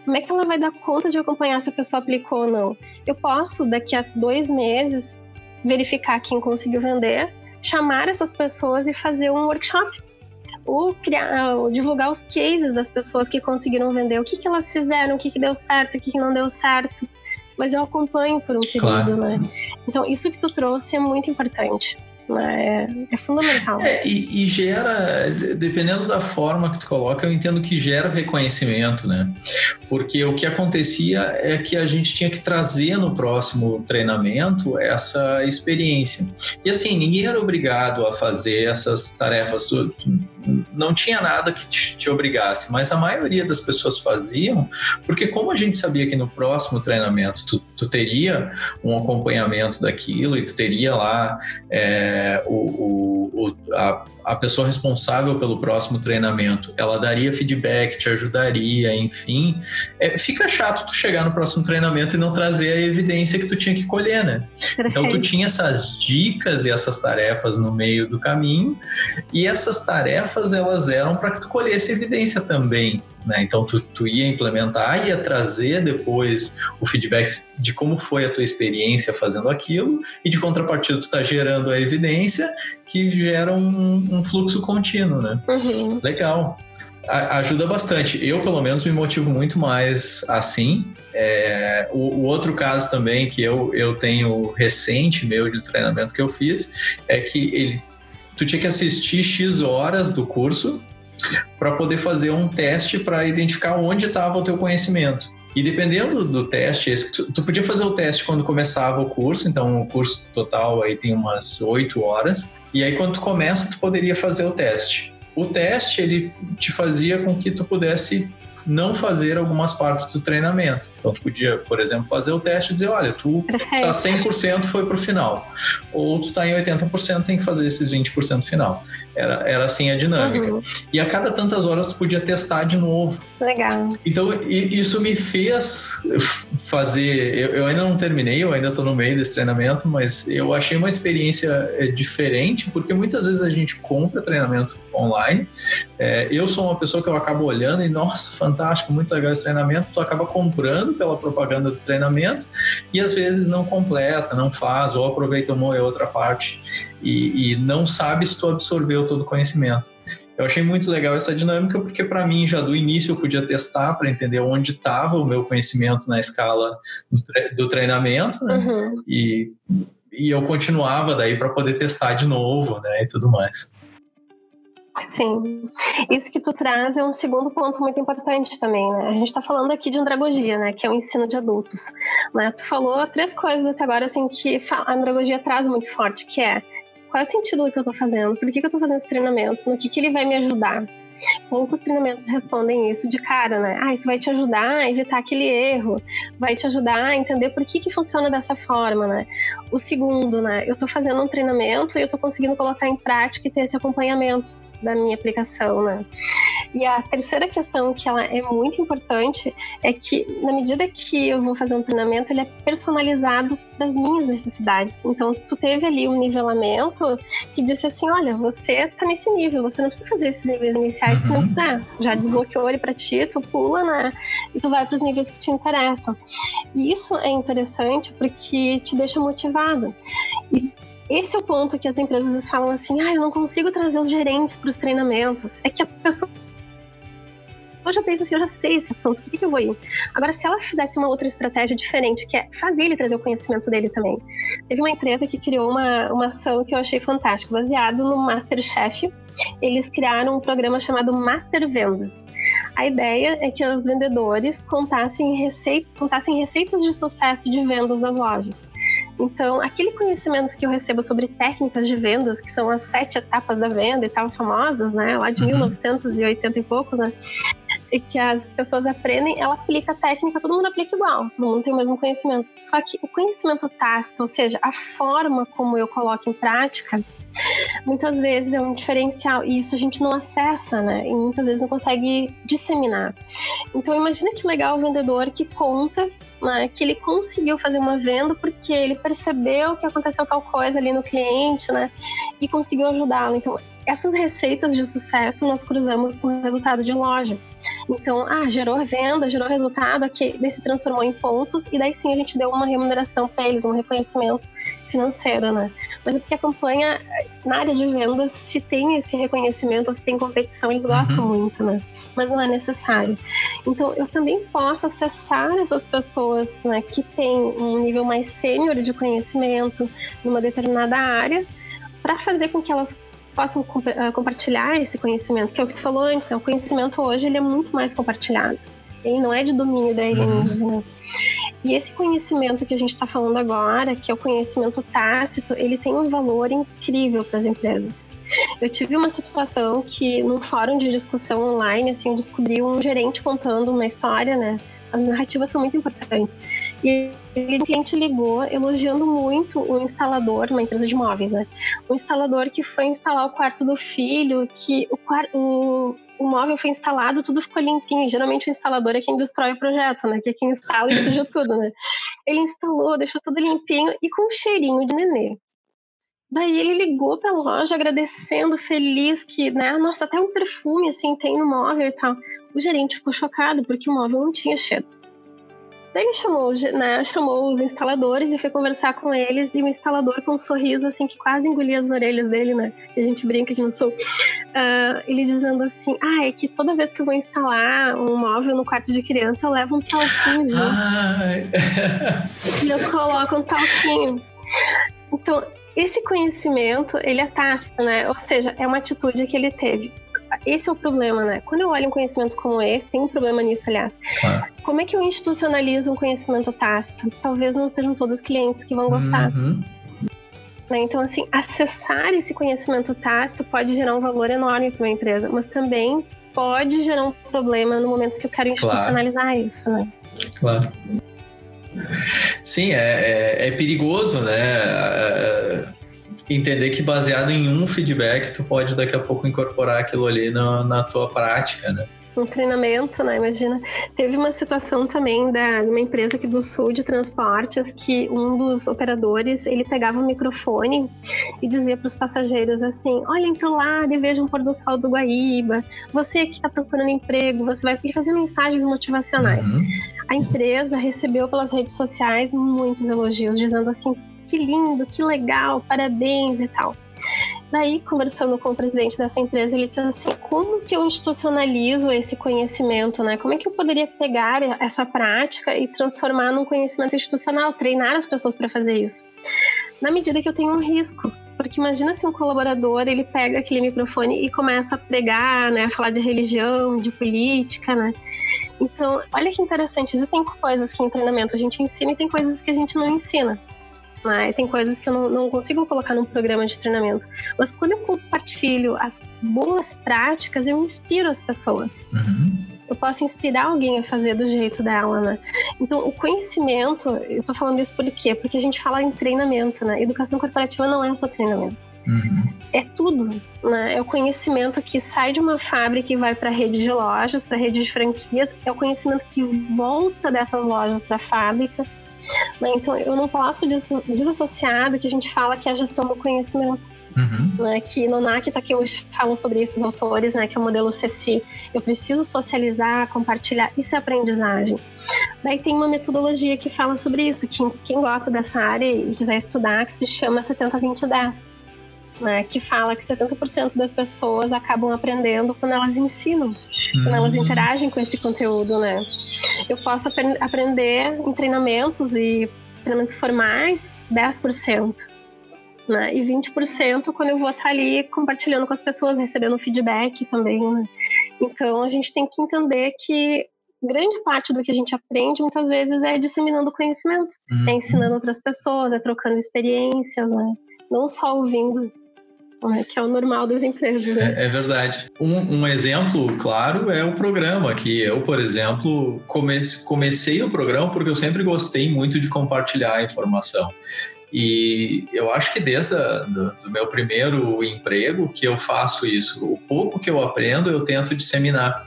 Como é que ela vai dar conta de acompanhar se a pessoa aplicou ou não? Eu posso, daqui a dois meses, verificar quem conseguiu vender, chamar essas pessoas e fazer um workshop ou criar, divulgar os cases das pessoas que conseguiram vender, o que, que elas fizeram, o que, que deu certo, o que, que não deu certo. Mas eu acompanho por um período, claro. né? Então, isso que tu trouxe é muito importante. Né? É, é fundamental. É, e, e, gera, dependendo da forma que tu coloca, eu entendo que gera reconhecimento, né? Porque o que acontecia é que a gente tinha que trazer no próximo treinamento essa experiência. E assim, ninguém era obrigado a fazer essas tarefas. Não tinha nada que te, te obrigasse, mas a maioria das pessoas faziam, porque como a gente sabia que no próximo treinamento tu, tu teria um acompanhamento daquilo e tu teria lá é, o, o, a, a pessoa responsável pelo próximo treinamento, ela daria feedback, te ajudaria, enfim. É, fica chato tu chegar no próximo treinamento e não trazer a evidência que tu tinha que colher, né? Então tu tinha essas dicas e essas tarefas no meio do caminho, e essas tarefas elas eram para que tu colhesse evidência também. Né? Então, tu, tu ia implementar, ia trazer depois o feedback de como foi a tua experiência fazendo aquilo, e de contrapartida, tu está gerando a evidência que gera um, um fluxo contínuo. Né? Uhum. Legal ajuda bastante. Eu, pelo menos, me motivo muito mais assim. É, o, o, outro caso também que eu, eu tenho recente meu de treinamento que eu fiz é que ele, tu tinha que assistir X horas do curso para poder fazer um teste para identificar onde estava o teu conhecimento. E dependendo do teste, tu, podia fazer o teste quando começava o curso, então o curso total aí tem umas oito horas. E aí quando tu começa, tu poderia fazer o teste. O teste ele te fazia com que tu pudesse não fazer algumas partes do treinamento. Então, tu podia, por exemplo, fazer o teste e dizer, olha, tu tá 100% foi pro final. Ou tu tá em 80%, tem que fazer esses 20% final. Era, era assim a dinâmica. Uhum. E a cada tantas horas podia testar de novo. Legal. Então, isso me fez fazer. Eu, eu ainda não terminei, eu ainda estou no meio desse treinamento, mas eu achei uma experiência é, diferente, porque muitas vezes a gente compra treinamento online. É, eu sou uma pessoa que eu acabo olhando e, nossa, fantástico, muito legal esse treinamento. Tu acaba comprando pela propaganda do treinamento e às vezes não completa, não faz, ou aproveita uma ou outra parte e, e não sabe se tu absorveu todo o conhecimento. Eu achei muito legal essa dinâmica porque para mim já do início eu podia testar para entender onde estava o meu conhecimento na escala do, treinamento né? uhum. e, e eu continuava daí para poder testar de novo né? e tudo mais. Sim, isso que tu traz é um segundo ponto muito importante também, né? A gente está falando aqui de andragogia, né? Que é o ensino de adultos. Né? Tu falou três coisas até agora, assim, que a andragogia traz muito forte, que é qual é o sentido do que eu estou fazendo? Por que, que eu estou fazendo esse treinamento? No que, que ele vai me ajudar? Poucos treinamentos respondem isso de cara, né? Ah, isso vai te ajudar a evitar aquele erro, vai te ajudar a entender por que, que funciona dessa forma, né? O segundo, né? Eu estou fazendo um treinamento e eu estou conseguindo colocar em prática e ter esse acompanhamento da minha aplicação, né? E a terceira questão que ela é muito importante é que na medida que eu vou fazer um treinamento, ele é personalizado para as minhas necessidades. Então, tu teve ali um nivelamento que disse assim, olha, você tá nesse nível, você não precisa fazer esses níveis iniciais uhum. se não quiser. Já desbloqueou ele para ti, tu pula, né? E tu vai para os níveis que te interessam. E isso é interessante porque te deixa motivado. E esse é o ponto que as empresas falam assim: ah, eu não consigo trazer os gerentes para os treinamentos. É que a pessoa eu já pensa assim, eu já sei esse assunto, por que, que eu vou ir? Agora, se ela fizesse uma outra estratégia diferente, que é fazer ele trazer o conhecimento dele também. Teve uma empresa que criou uma, uma ação que eu achei fantástica, baseado no Masterchef. Eles criaram um programa chamado Master Vendas. A ideia é que os vendedores contassem, receita, contassem receitas de sucesso de vendas das lojas. Então, aquele conhecimento que eu recebo sobre técnicas de vendas, que são as sete etapas da venda e tal, famosas, né, lá de uhum. 1980 e poucos, né, e que as pessoas aprendem, ela aplica a técnica, todo mundo aplica igual, todo mundo tem o mesmo conhecimento. Só que o conhecimento tácito, ou seja, a forma como eu coloco em prática, muitas vezes é um diferencial e isso a gente não acessa, né? E muitas vezes não consegue disseminar. Então imagina que legal o vendedor que conta né, que ele conseguiu fazer uma venda porque ele percebeu que aconteceu tal coisa ali no cliente, né? E conseguiu ajudá-lo. Então essas receitas de sucesso nós cruzamos com o resultado de loja. Então, ah, gerou venda, gerou resultado, aqui, daí se transformou em pontos e daí sim a gente deu uma remuneração para eles, um reconhecimento financeiro, né? Mas é porque a campanha, na área de vendas, se tem esse reconhecimento, se tem competição, eles gostam uhum. muito, né? Mas não é necessário. Então, eu também posso acessar essas pessoas né, que têm um nível mais sênior de conhecimento numa determinada área para fazer com que elas possam comp uh, compartilhar esse conhecimento, que é o que tu falou antes, né? o conhecimento hoje ele é muito mais compartilhado. Ele não é de domínio da Elenise, uhum. né? E esse conhecimento que a gente está falando agora, que é o conhecimento tácito, ele tem um valor incrível para as empresas. Eu tive uma situação que, num fórum de discussão online, assim, eu descobri um gerente contando uma história, né? As narrativas são muito importantes. E o cliente ligou elogiando muito o instalador, uma empresa de móveis, né? O instalador que foi instalar o quarto do filho, que o, o, móvel foi instalado, tudo ficou limpinho. Geralmente o instalador é quem destrói o projeto, né? Que é quem instala e suja <laughs> tudo, né? Ele instalou, deixou tudo limpinho e com um cheirinho de nenê. Daí ele ligou para loja agradecendo, feliz que, né, nossa, até um perfume assim tem no móvel e tal. O gerente ficou chocado porque o móvel não tinha cheiro. Daí ele chamou, né, chamou os instaladores e foi conversar com eles e o instalador com um sorriso assim que quase engolia as orelhas dele, né? A gente brinca aqui no sul. Uh, ele dizendo assim: "Ah, é que toda vez que eu vou instalar um móvel no quarto de criança, eu levo um talquinho, <laughs> e eu coloco um talquinho. Então, esse conhecimento, ele é tácito, né? Ou seja, é uma atitude que ele teve. Esse é o problema, né? Quando eu olho um conhecimento como esse, tem um problema nisso, aliás. Ah. Como é que eu institucionalizo um conhecimento tácito? Talvez não sejam todos os clientes que vão gostar. Uhum. Né? Então, assim, acessar esse conhecimento tácito pode gerar um valor enorme para uma empresa, mas também pode gerar um problema no momento que eu quero institucionalizar claro. isso, né? Claro. Sim, é, é, é perigoso, né? É, entender que baseado em um feedback, tu pode daqui a pouco incorporar aquilo ali na, na tua prática, né? um treinamento, né? Imagina. Teve uma situação também da uma empresa aqui do sul de transportes que um dos operadores ele pegava o microfone e dizia para os passageiros assim: olhem para o lado e vejam o pôr do sol do Guaíba. Você que está procurando emprego, você vai fazer mensagens motivacionais. Uhum. A empresa recebeu pelas redes sociais muitos elogios, dizendo assim: que lindo, que legal, parabéns e tal. Daí, conversando com o presidente dessa empresa, ele disse assim: como que eu institucionalizo esse conhecimento, né? Como é que eu poderia pegar essa prática e transformar num conhecimento institucional, treinar as pessoas para fazer isso? Na medida que eu tenho um risco, porque imagina se um colaborador ele pega aquele microfone e começa a pregar, né, a falar de religião, de política, né? Então, olha que interessante, existem coisas que em treinamento a gente ensina e tem coisas que a gente não ensina. Né? Tem coisas que eu não, não, consigo colocar num programa de treinamento. Mas quando eu compartilho as boas práticas, eu inspiro as pessoas. Uhum. Eu posso inspirar alguém a fazer do jeito dela, né? Então, o conhecimento, eu tô falando isso por quê? Porque a gente fala em treinamento, né? Educação corporativa não é só treinamento. Uhum. É tudo, né? É o conhecimento que sai de uma fábrica e vai para a rede de lojas, para a rede de franquias. É o conhecimento que volta dessas lojas para a fábrica né? Então, eu não posso desassociar do que a gente fala que é a gestão do conhecimento. Uhum. Né? Que no NACTA que hoje falam sobre isso os autores, né? que é o modelo CECI. Eu preciso socializar, compartilhar. Isso é aprendizagem. Daí tem uma metodologia que fala sobre isso. Quem, quem gosta dessa área e quiser estudar, que se chama 70-20-10 né, que fala que 70% das pessoas acabam aprendendo quando elas ensinam. Quando elas uhum. interagem com esse conteúdo, né? Eu posso ap aprender em treinamentos e treinamentos formais 10%. Né? E 20% quando eu vou estar ali compartilhando com as pessoas, recebendo feedback também. Né? Então a gente tem que entender que grande parte do que a gente aprende muitas vezes é disseminando conhecimento, é uhum. é ensinando outras pessoas, é trocando experiências, né? Não só ouvindo que é o normal das empresas. Né? É, é, verdade. Um, um, exemplo claro é o programa, que eu, por exemplo, comece, comecei o programa porque eu sempre gostei muito de compartilhar a informação. E eu acho que desde o do, do meu primeiro emprego que eu faço isso. O pouco que eu aprendo, eu tento disseminar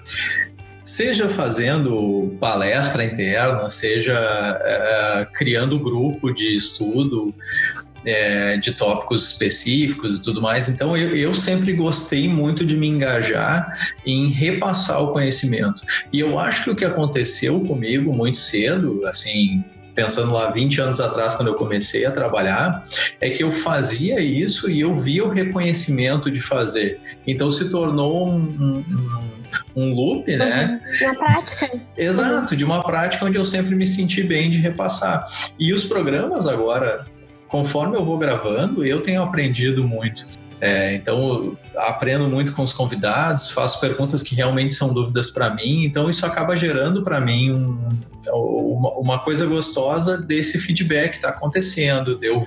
seja fazendo palestra interna, seja é, criando grupo de estudo é, de tópicos específicos e tudo mais. Então, eu, eu sempre gostei muito de me engajar em repassar o conhecimento. E eu acho que o que aconteceu comigo muito cedo, assim, pensando lá 20 anos atrás, quando eu comecei a trabalhar, é que eu fazia isso e eu via o reconhecimento de fazer. Então se tornou um, um, um loop, né? Uhum. Uma prática. Exato, de uma prática onde eu sempre me senti bem de repassar. E os programas agora, conforme eu vou gravando, eu tenho aprendido muito. É, então, aprendo muito com os convidados, faço perguntas que realmente são dúvidas para mim, então isso acaba gerando para mim um, uma, uma, coisa gostosa desse feedback que está acontecendo, de eu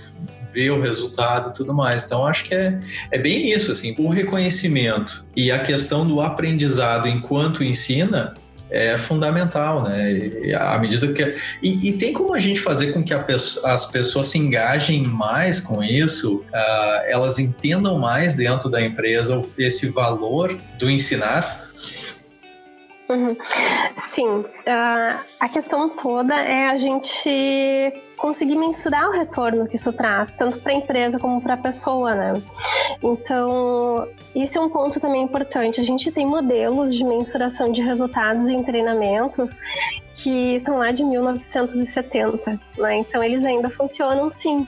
ver o resultado e tudo mais. Então, acho que é, é bem isso, assim, o reconhecimento e a questão do aprendizado enquanto ensina é fundamental, né? E, à medida que e, e, tem como a gente fazer com que as pessoas se engajem mais com isso, uh, elas entendam mais dentro da empresa esse valor do ensinar. Uhum. Sim, uh, a questão toda é a gente conseguir mensurar o retorno que isso traz, tanto para a empresa como para a pessoa, né? Então, esse é um ponto também importante. A gente tem modelos de mensuração de resultados em treinamentos que são lá de 1970, né? Então, eles ainda funcionam sim.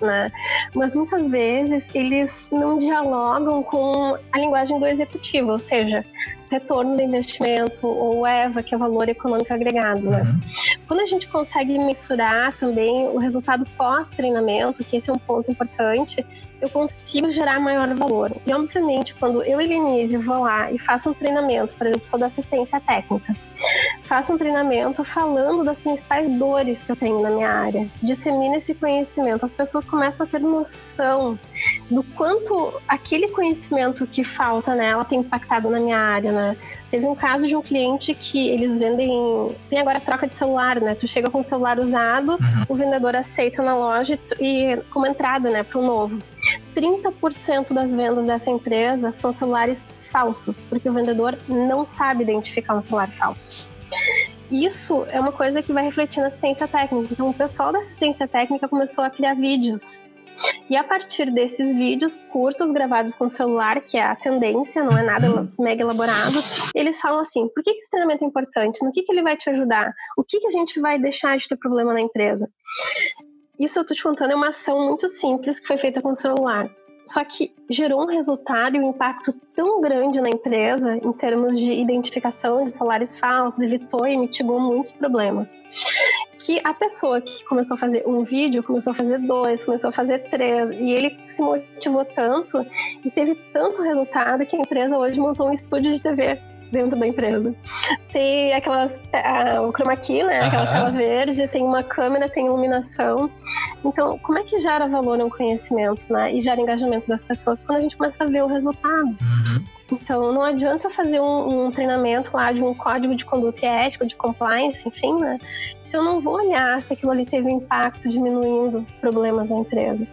Né? Mas muitas vezes eles não dialogam com a linguagem do executivo, ou seja, retorno do investimento, ou EVA, que é valor econômico agregado. Né? Uhum. Quando a gente consegue mensurar também o resultado pós-treinamento, que esse é um ponto importante, eu consigo gerar maior valor. E, obviamente, quando eu e Lenise vou lá e faço um treinamento, por exemplo, sou da assistência técnica, faço um treinamento falando das principais dores que eu tenho na minha área, dissemina esse conhecimento, as pessoas começam a ter noção do quanto aquele conhecimento que falta nela tem impactado na minha área, né? Teve um caso de um cliente que eles vendem, tem agora troca de celular, né? Tu chega com o celular usado, uhum. o vendedor aceita na loja e como entrada, né, para o novo. 30% das vendas dessa empresa são celulares falsos, porque o vendedor não sabe identificar um celular falso. Isso é uma coisa que vai refletir na assistência técnica. Então, o pessoal da assistência técnica começou a criar vídeos e a partir desses vídeos curtos gravados com celular, que é a tendência, não é nada uhum. mega elaborado, eles falam assim: por que esse treinamento é importante? No que, que ele vai te ajudar? O que, que a gente vai deixar de ter problema na empresa? Isso eu tô te contando é uma ação muito simples que foi feita com o celular. Só que gerou um resultado e um impacto tão grande na empresa em termos de identificação de salários falsos, evitou e mitigou muitos problemas. Que a pessoa que começou a fazer um vídeo começou a fazer dois, começou a fazer três, e ele se motivou tanto e teve tanto resultado que a empresa hoje montou um estúdio de TV dentro da empresa. Tem aquelas. A, o chroma key, né? Aquela tela verde, tem uma câmera, tem iluminação. Então, como é que gera valor no conhecimento, né? E gera engajamento das pessoas quando a gente começa a ver o resultado. Uhum. Então, não adianta fazer um, um, treinamento lá de um código de conduta e ética, de compliance, enfim, né? Se eu não vou olhar se aquilo ali teve impacto diminuindo problemas na empresa.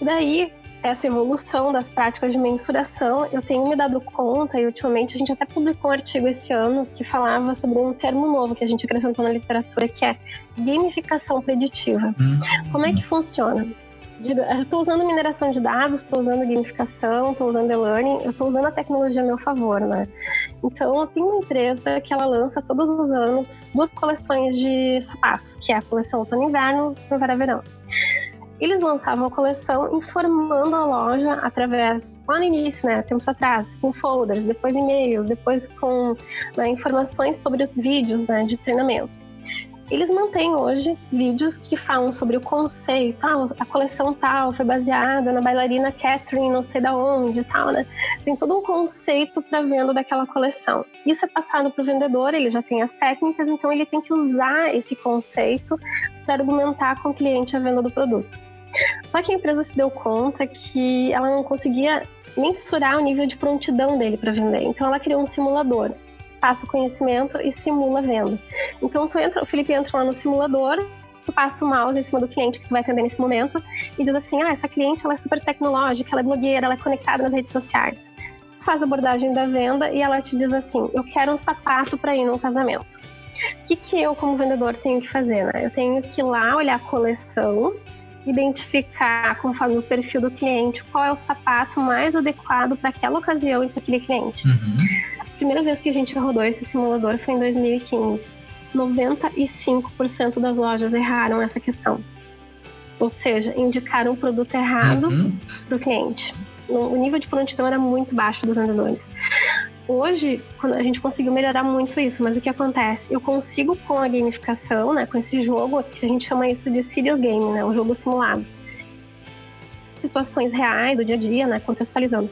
daí, essa evolução das práticas de mensuração, eu tenho me dado conta, e ultimamente a gente até publicou um artigo esse ano que falava sobre um termo novo que a gente acrescentou na literatura, que é gamificação preditiva. Hum. Como é que funciona? eu estou usando mineração de dados, estou usando gamificação, estou usando e-learning, eu estou usando a tecnologia a meu favor, né? Então, tem uma empresa que ela lança todos os anos duas coleções de sapatos, que é a coleção outono inverno e primavera-verão eles lançavam a coleção informando a loja através, lá no início, né, tempos atrás, com folders, depois e-mails, depois com né, informações sobre vídeos né, de treinamento. Eles mantêm hoje vídeos que falam sobre o conceito, ah, a coleção tal foi baseada na bailarina Catherine, não sei da onde, tal, né? Tem todo um conceito para venda daquela coleção. Isso é passado para o vendedor, ele já tem as técnicas, então ele tem que usar esse conceito para argumentar com o cliente a venda do produto. Só que a empresa se deu conta que ela não conseguia mensurar o nível de prontidão dele para vender. Então ela criou um simulador. Passa o conhecimento e simula a venda. Então tu entra, o Felipe entra lá no simulador, tu passa o mouse em cima do cliente que tu vai atender nesse momento e diz assim: ah, essa cliente ela é super tecnológica, ela é blogueira, ela é conectada nas redes sociais. Tu faz a abordagem da venda e ela te diz assim: eu quero um sapato para ir num casamento. O que, que eu, como vendedor, tenho que fazer? Né? Eu tenho que ir lá olhar a coleção, identificar, conforme o perfil do cliente, qual é o sapato mais adequado para aquela ocasião e para aquele cliente. Uhum. A primeira vez que a gente rodou esse simulador foi em 2015. 95% das lojas erraram essa questão. Ou seja, indicaram o produto errado uhum. para o cliente. O nível de prontidão era muito baixo dos vendedores. Hoje, a gente conseguiu melhorar muito isso, mas o que acontece? Eu consigo com a gamificação, né, com esse jogo, que a gente chama isso de serious game, né, um jogo simulado. Situações reais, do dia a dia, né, contextualizando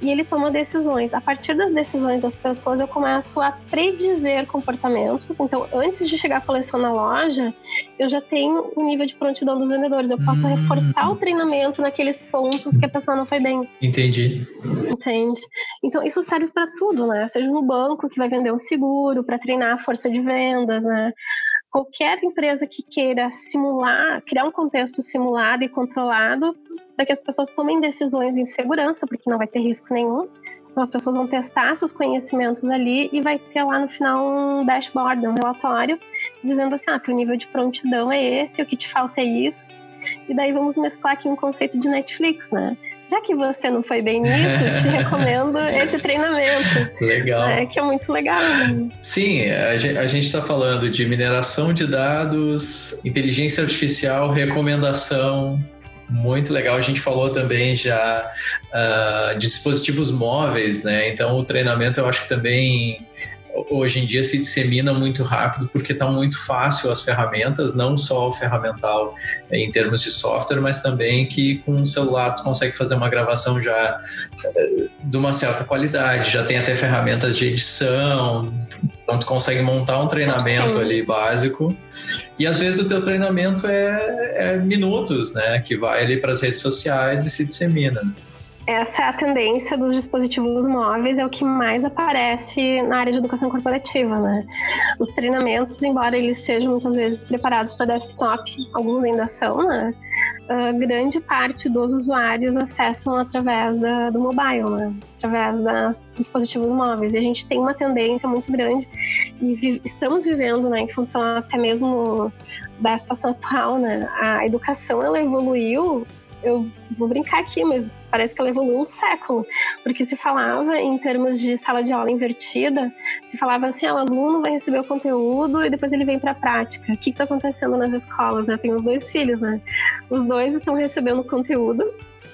e ele toma decisões. A partir das decisões das pessoas, eu começo a predizer comportamentos. Então, antes de chegar a coleção na loja, eu já tenho o nível de prontidão dos vendedores. Eu posso hum. reforçar o treinamento naqueles pontos que a pessoa não foi bem. Entendi. Entende? Então, isso serve para tudo, né? Seja no banco que vai vender um seguro, para treinar a força de vendas, né? Qualquer empresa que queira simular, criar um contexto simulado e controlado para que as pessoas tomem decisões em segurança, porque não vai ter risco nenhum. Então as pessoas vão testar seus conhecimentos ali e vai ter lá no final um dashboard, um relatório, dizendo assim: ah, teu nível de prontidão é esse, o que te falta é isso. E daí vamos mesclar aqui um conceito de Netflix, né? Já que você não foi bem nisso, te <laughs> recomendo esse treinamento. Legal. É, que é muito legal. Né? Sim, a gente está falando de mineração de dados, inteligência artificial, recomendação. Muito legal. A gente falou também já uh, de dispositivos móveis, né? Então, o treinamento eu acho que também hoje em dia se dissemina muito rápido porque está muito fácil as ferramentas, não só o ferramental eh, em termos de software, mas também que com o celular tu consegue fazer uma gravação já eh, de uma certa qualidade, já tem até ferramentas de edição, então tu consegue montar um treinamento Sim. ali básico e às vezes o teu treinamento é, é minutos, né, que vai ali para as redes sociais e se dissemina essa é a tendência dos dispositivos móveis, é o que mais aparece na área de educação corporativa, né? Os treinamentos, embora eles sejam muitas vezes preparados para desktop, alguns ainda são, né? Uh, grande parte dos usuários acessam através da, do mobile, né? através dos dispositivos móveis. E a gente tem uma tendência muito grande e vi, estamos vivendo, né, em função até mesmo da situação atual, né? A educação ela evoluiu eu vou brincar aqui, mas parece que ela evoluiu um século, porque se falava em termos de sala de aula invertida, se falava assim, ah, o aluno vai receber o conteúdo e depois ele vem para a prática. O que está acontecendo nas escolas? Eu tenho os dois filhos, né? Os dois estão recebendo conteúdo,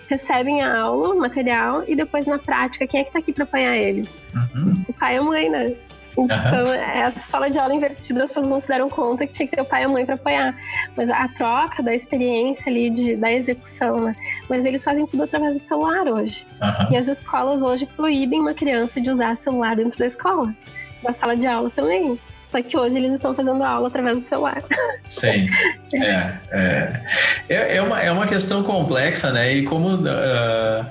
recebem a aula, o material e depois na prática, quem é que está aqui para apanhar eles? Uhum. O pai e a mãe, né? Então, uhum. essa sala de aula invertida, as pessoas não se deram conta que tinha que ter o pai e a mãe para apoiar. Mas a troca da experiência ali, de, da execução, né? Mas eles fazem tudo através do celular hoje. Uhum. E as escolas hoje proíbem uma criança de usar celular dentro da escola, da sala de aula também. Só que hoje eles estão fazendo aula através do celular. Sim. É, é, é, é, uma, é uma questão complexa, né? E como. Uh,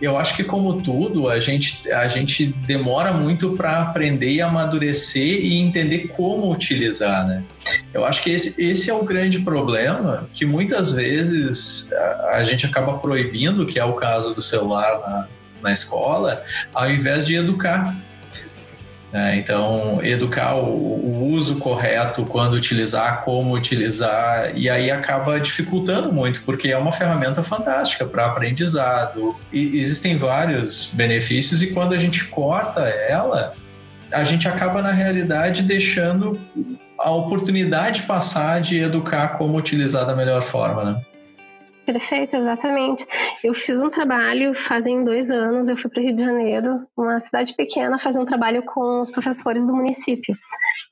eu acho que como tudo, a gente, a gente demora muito para aprender e amadurecer e entender como utilizar, né? Eu acho que esse, esse é o grande problema, que muitas vezes a, a gente acaba proibindo, que é o caso do celular na, na escola, ao invés de educar. É, então, educar o, o, uso correto, quando utilizar, como utilizar, e aí acaba dificultando muito, porque é uma ferramenta fantástica para aprendizado. E existem vários benefícios, e quando a gente corta ela, a gente acaba, na realidade, deixando a oportunidade passar de educar como utilizar da melhor forma, né? Perfeito, exatamente. Eu fiz um trabalho fazem dois anos, eu fui para o Rio de Janeiro, uma cidade pequena, fazer um trabalho com os professores do município.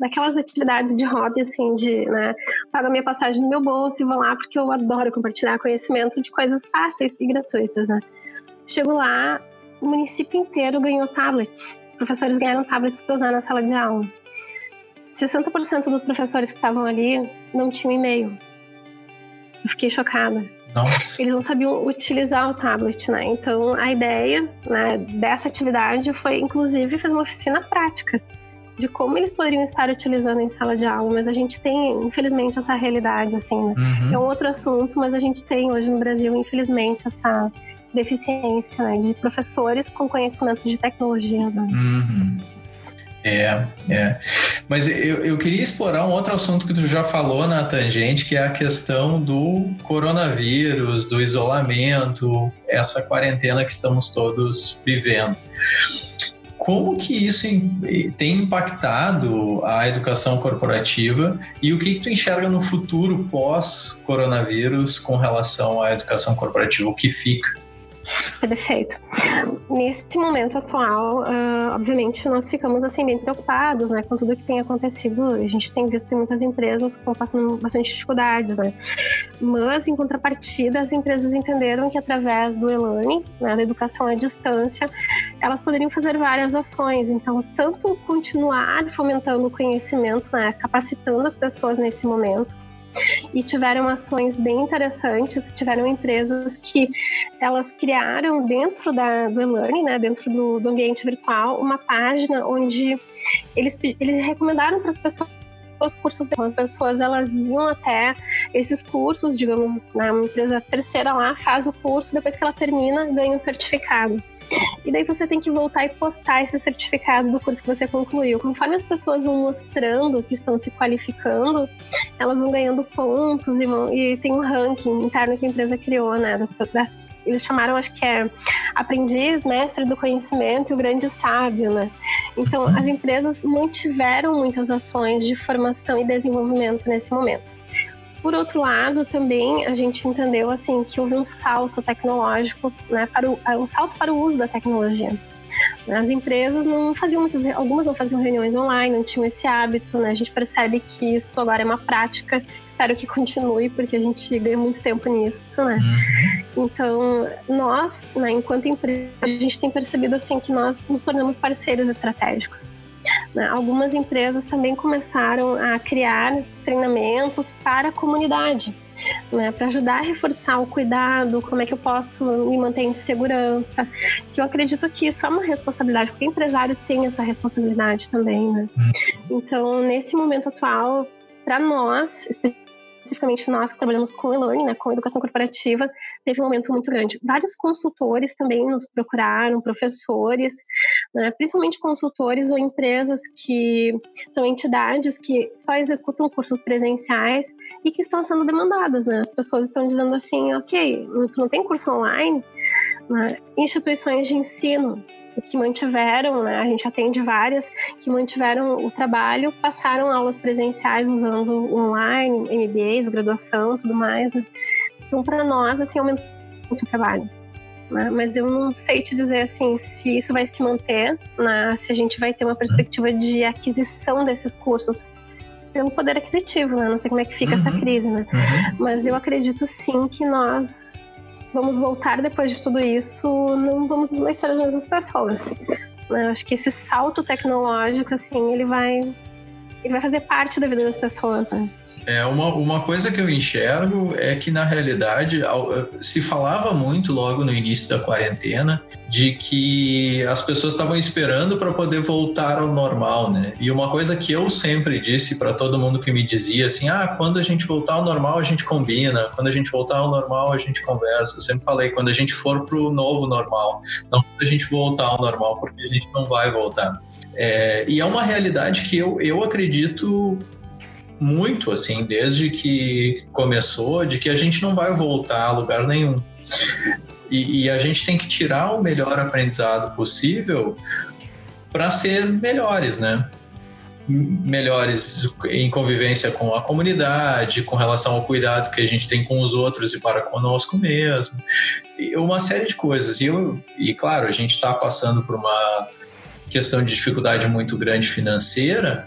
Daquelas atividades de hobby, assim, de, né, pago a minha passagem no meu bolso e vou lá porque eu adoro compartilhar conhecimento de coisas fáceis e gratuitas, né. Chego lá, o município inteiro ganhou tablets. Os professores ganharam tablets para usar na sala de aula. 60% dos professores que estavam ali não tinham e-mail. Eu fiquei chocada. Nossa. Eles não sabiam utilizar o tablet, né? Então a ideia né, dessa atividade foi, inclusive, fazer uma oficina prática de como eles poderiam estar utilizando em sala de aula, mas a gente tem, infelizmente, essa realidade, assim, né? uhum. É um outro assunto, mas a gente tem hoje no Brasil, infelizmente, essa deficiência né, de professores com conhecimento de tecnologias. Né? Uhum. É, é. Mas eu, eu queria explorar um outro assunto que tu já falou na tangente, que é a questão do coronavírus, do isolamento, essa quarentena que estamos todos vivendo. Como que isso tem impactado a educação corporativa e o que, que tu enxerga no futuro pós-coronavírus com relação à educação corporativa? O que fica? Perfeito. Nesse momento atual, uh, obviamente, nós ficamos assim bem preocupados, né, com tudo que tem acontecido. A gente tem visto muitas empresas com passando bastante dificuldades, né. Mas, em contrapartida, as empresas entenderam que através do e-learning, né, da educação à distância, elas poderiam fazer várias ações. Então, tanto continuar fomentando o conhecimento, né, capacitando as pessoas nesse momento, e tiveram ações bem interessantes. Tiveram empresas que elas criaram dentro da, do e-learning, né, dentro do, do ambiente virtual, uma página onde eles, eles recomendaram para as pessoas os cursos as pessoas elas iam até esses cursos, digamos, na empresa terceira lá faz o curso, depois que ela termina ganha um certificado. E daí você tem que voltar e postar esse certificado do curso que você concluiu. Conforme as pessoas vão mostrando que estão se qualificando, elas vão ganhando pontos e, vão, e tem um ranking interno que a empresa criou, né? Das, da, eles chamaram, acho que é aprendiz, mestre do conhecimento e o grande sábio, né? Então, as empresas mantiveram muitas ações de formação e desenvolvimento nesse momento. Por outro lado, também a gente entendeu assim que houve um salto tecnológico, né, para o, um salto para o uso da tecnologia. As empresas não faziam muitas, algumas não faziam reuniões online, não tinham esse hábito, né? A gente percebe que isso agora é uma prática. Espero que continue, porque a gente ganha muito tempo nisso, né? Uhum. Então, nós, né, enquanto empresa, a gente tem percebido assim que nós nos tornamos parceiros estratégicos. Né? Algumas empresas também começaram a criar treinamentos para a comunidade, né? para ajudar a reforçar o cuidado, como é que eu posso me manter em segurança. Que eu acredito que isso é uma responsabilidade, porque o empresário tem essa responsabilidade também. Né? Uhum. Então, nesse momento atual, para nós, especificamente nós que trabalhamos com e-learning, né, com educação corporativa, teve um aumento muito grande. Vários consultores também nos procuraram, professores, né, principalmente consultores ou empresas que são entidades que só executam cursos presenciais e que estão sendo demandadas. Né? As pessoas estão dizendo assim, ok, tu não tem curso online? Né? Instituições de ensino que mantiveram, né, a gente atende várias, que mantiveram o trabalho, passaram aulas presenciais usando online, MBAs, graduação, tudo mais. Né. Então, para nós, assim, aumentou muito o trabalho. Né? Mas eu não sei te dizer assim se isso vai se manter, né? se a gente vai ter uma perspectiva de aquisição desses cursos pelo poder aquisitivo, né? Não sei como é que fica uhum. essa crise, né? Uhum. Mas eu acredito sim que nós vamos voltar depois de tudo isso, não vamos mais ser as mesmas pessoas. Eu acho que esse salto tecnológico, assim, ele vai, ele vai fazer parte da vida das pessoas. Né? É, uma, uma coisa que eu enxergo é que, na realidade, se falava muito logo no início da quarentena de que as pessoas estavam esperando para poder voltar ao normal, né? E uma coisa que eu sempre disse para todo mundo que me dizia assim: ah, quando a gente voltar ao normal, a gente combina, quando a gente voltar ao normal, a gente conversa. Eu sempre falei: quando a gente for para o novo normal, não quando a gente voltar ao normal, porque a gente não vai voltar. É, e é uma realidade que eu, eu acredito muito, assim, desde que começou, de que a gente não vai voltar a lugar nenhum. E, e a gente tem que tirar o melhor aprendizado possível para ser melhores, né? Melhores em convivência com a comunidade, com relação ao cuidado que a gente tem com os outros e para conosco mesmo, e uma série de coisas. E, eu, e claro, a gente está passando por uma questão de dificuldade muito grande financeira,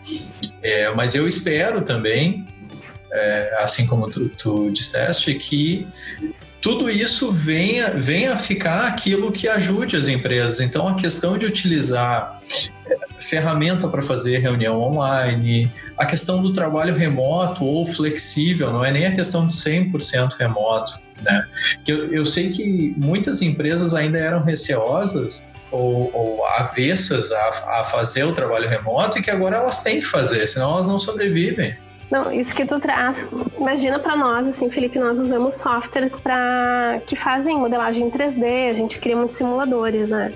é, mas eu espero também, é, assim como tu, tu disseste, que tudo isso venha, venha ficar aquilo que ajude as empresas. Então, a questão de utilizar é, ferramenta para fazer reunião online, a questão do trabalho remoto ou flexível, não é nem a questão de 100% remoto. Né? Eu, eu sei que muitas empresas ainda eram receosas ou, ou avessas a, a fazer o trabalho remoto e que agora elas têm que fazer, senão elas não sobrevivem. Não, isso que tu traz. Imagina para nós, assim, Felipe, nós usamos softwares para que fazem modelagem em 3D, a gente cria muitos simuladores, né?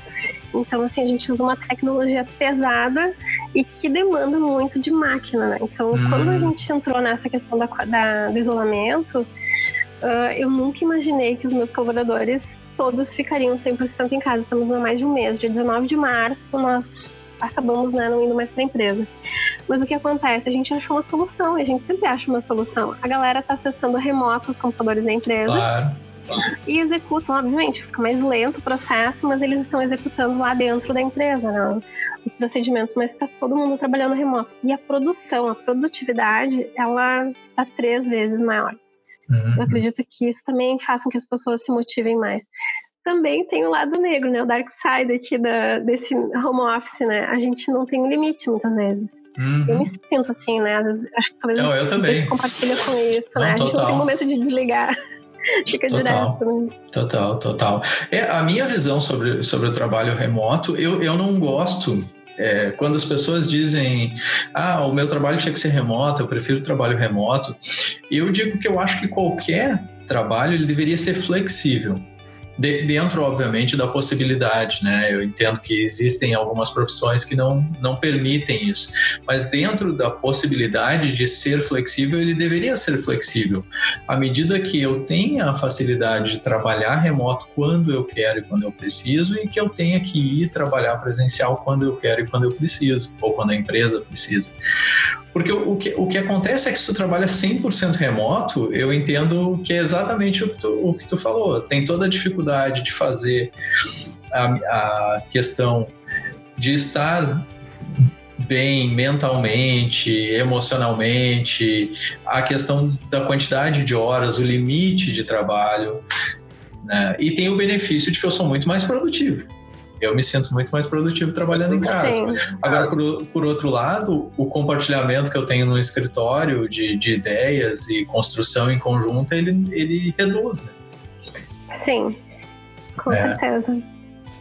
Então, assim, a gente usa uma tecnologia pesada e que demanda muito de máquina, né? Então, hum. quando a gente entrou nessa questão da, da do isolamento, uh, eu nunca imaginei que os meus colaboradores todos ficariam 100% em casa. Estamos há mais de um mês. Dia 19 de março, nós acabamos né, não indo mais para a empresa. Mas o que acontece? A gente achou uma solução, a gente sempre acha uma solução. A galera está acessando remoto os computadores da empresa. Claro. E executam, obviamente, fica mais lento o processo, mas eles estão executando lá dentro da empresa, né? Os procedimentos, mas está todo mundo trabalhando remoto. E a produção, a produtividade, ela está três vezes maior. Uhum. Eu acredito que isso também faz com que as pessoas se motivem mais também tem o lado negro, né? O dark side aqui da, desse home office, né? A gente não tem um limite muitas vezes. Uhum. Eu me sinto assim, né? Às vezes, acho que talvez não, eu também. você compartilha com isso, não, né? A gente não tem momento de desligar. <laughs> Fica total, direto. Né? Total, total. É, a minha visão sobre, sobre o trabalho remoto, eu, eu não gosto é, quando as pessoas dizem, ah, o meu trabalho tinha que ser remoto, eu prefiro trabalho remoto, eu digo que eu acho que qualquer trabalho ele deveria ser flexível de, dentro, obviamente, da possibilidade, né? Eu entendo que existem algumas profissões que não, não permitem isso, mas dentro da possibilidade de ser flexível, ele deveria ser flexível. À medida que eu tenha a facilidade de trabalhar remoto quando eu quero e quando eu preciso, e que eu tenha que ir trabalhar presencial quando eu quero e quando eu preciso, ou quando a empresa precisa. Porque o que, o que acontece é que se tu trabalha 100% remoto, eu entendo que é exatamente o que tu, o que tu falou. Tem toda a dificuldade de fazer a, a questão de estar bem mentalmente, emocionalmente, a questão da quantidade de horas, o limite de trabalho. Né? E tem o benefício de que eu sou muito mais produtivo eu me sinto muito mais produtivo trabalhando em casa. Sim. Agora, por, por, outro lado, o compartilhamento que eu tenho no escritório de, de ideias e construção em conjunto, ele, ele reduz, né? Sim, com é. certeza.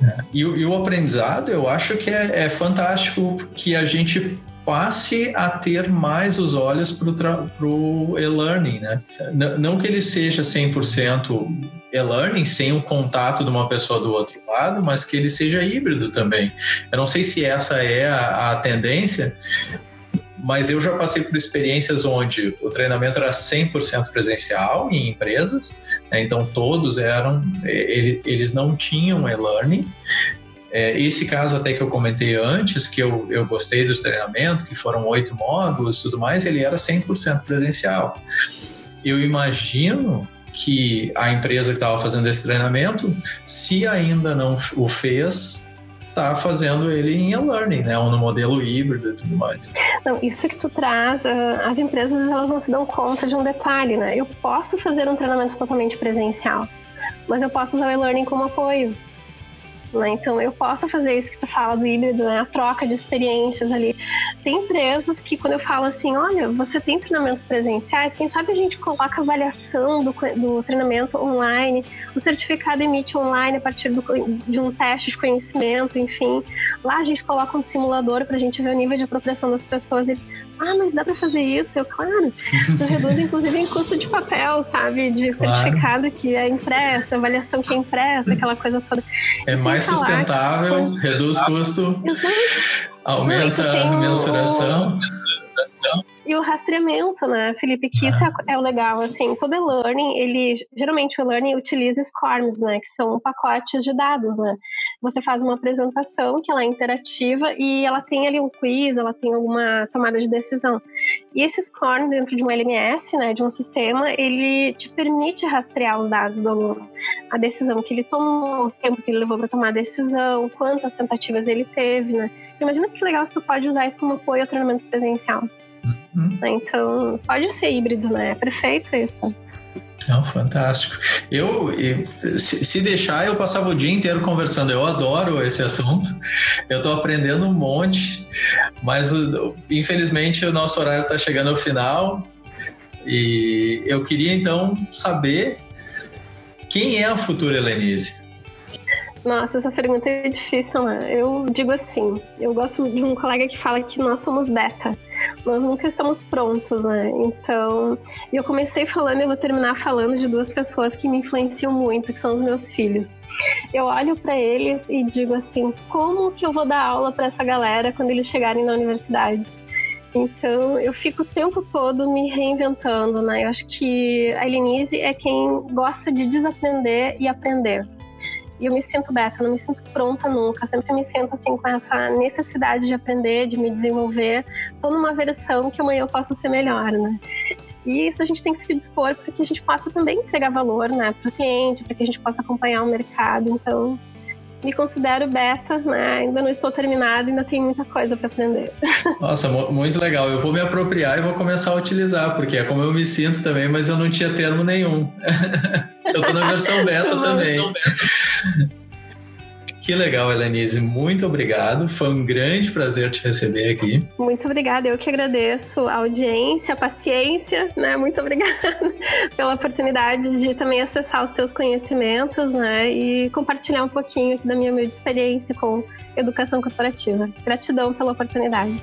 É. E, e, o aprendizado, eu acho que é, é fantástico que a gente passe a ter mais os olhos para o e-learning, né? Não que ele seja 100% e-learning sem o contato de uma pessoa do outro lado, mas que ele seja híbrido também. Eu não sei se essa é a, a tendência, mas eu já passei por experiências onde o treinamento era 100% presencial em empresas, né? então todos eram, ele, eles não tinham e-learning, é, esse caso até que eu comentei antes, que eu, eu gostei do treinamento, que foram oito módulos e tudo mais, ele era 100% presencial. Eu imagino que a empresa que estava fazendo esse treinamento, se ainda não o fez, está fazendo ele em e-learning, né? Ou no modelo híbrido e tudo mais. Não, isso que tu traz, ah, as empresas elas não se dão conta de um detalhe, né? Eu posso fazer um treinamento totalmente presencial, mas eu posso usar o e-learning como apoio. Né? Então eu posso fazer isso que tu fala do híbrido, né? a troca de experiências ali. Tem empresas que quando eu falo assim, olha, você tem treinamentos presenciais, quem sabe a gente coloca avaliação do, do treinamento online, o certificado emite online a partir do, de um teste de conhecimento, enfim. Lá a gente coloca um simulador para a gente ver o nível de apropriação das pessoas. Eles, ah, mas dá para fazer isso? Eu, claro. Isso reduz inclusive em custo de papel, sabe? De certificado claro. que é impresso, avaliação que é impressa, aquela coisa toda. É mais sustentável, reduz custo, aumenta a mensuração. E o rastreamento, né, Felipe? Que isso é, é, o legal, assim, todo e-learning, ele, geralmente o e-learning utiliza SCORMs, né, que são pacotes de dados, né? Você faz uma apresentação que ela é interativa e ela tem ali um quiz, ela tem alguma tomada de decisão. E esse SCORM dentro de um LMS, né, de um sistema, ele te permite rastrear os dados do aluno. A decisão que ele tomou, o tempo que ele levou para tomar a decisão, quantas tentativas ele teve, né? Imagina que legal se tu pode usar isso como apoio ao treinamento presencial. Uhum. Então, pode ser híbrido, né? É perfeito isso. Não, fantástico. Eu, se deixar, eu passava o dia inteiro conversando. Eu adoro esse assunto. Eu estou aprendendo um monte, mas infelizmente o nosso horário está chegando ao final. E eu queria então saber quem é a futura Helenise. Nossa, essa pergunta é difícil, né? Eu digo assim, eu gosto de um colega que fala que nós somos beta. Nós nunca estamos prontos, né? Então, eu comecei falando e vou terminar falando de duas pessoas que me influenciam muito, que são os meus filhos. Eu olho para eles e digo assim, como que eu vou dar aula para essa galera quando eles chegarem na universidade? Então, eu fico o tempo todo me reinventando, né? Eu acho que a Elenise é quem gosta de desaprender e aprender. E eu me sinto beta, não me sinto pronta nunca. Sempre me sinto assim com essa necessidade de aprender, de me desenvolver. Tô numa versão que amanhã eu possa ser melhor, né? E isso a gente tem que se dispor para que a gente possa também entregar valor, né, para o cliente, para que a gente possa acompanhar o mercado. Então, me considero beta, né? Ainda não estou terminada, ainda tem muita coisa para aprender. <laughs> Nossa, muito legal. Eu vou me apropriar e vou começar a utilizar, porque é como eu me sinto também, mas eu não tinha termo nenhum. <laughs> eu estou na versão beta também. Versão beta. Que legal, Helenise. Muito obrigado. Foi um grande prazer te receber aqui. Muito obrigada. Eu que agradeço a audiência, a paciência, né? Muito obrigada <laughs> pela oportunidade de também acessar os teus conhecimentos, né? E compartilhar um pouquinho aqui da minha, minha experiência com educação corporativa. Gratidão pela oportunidade.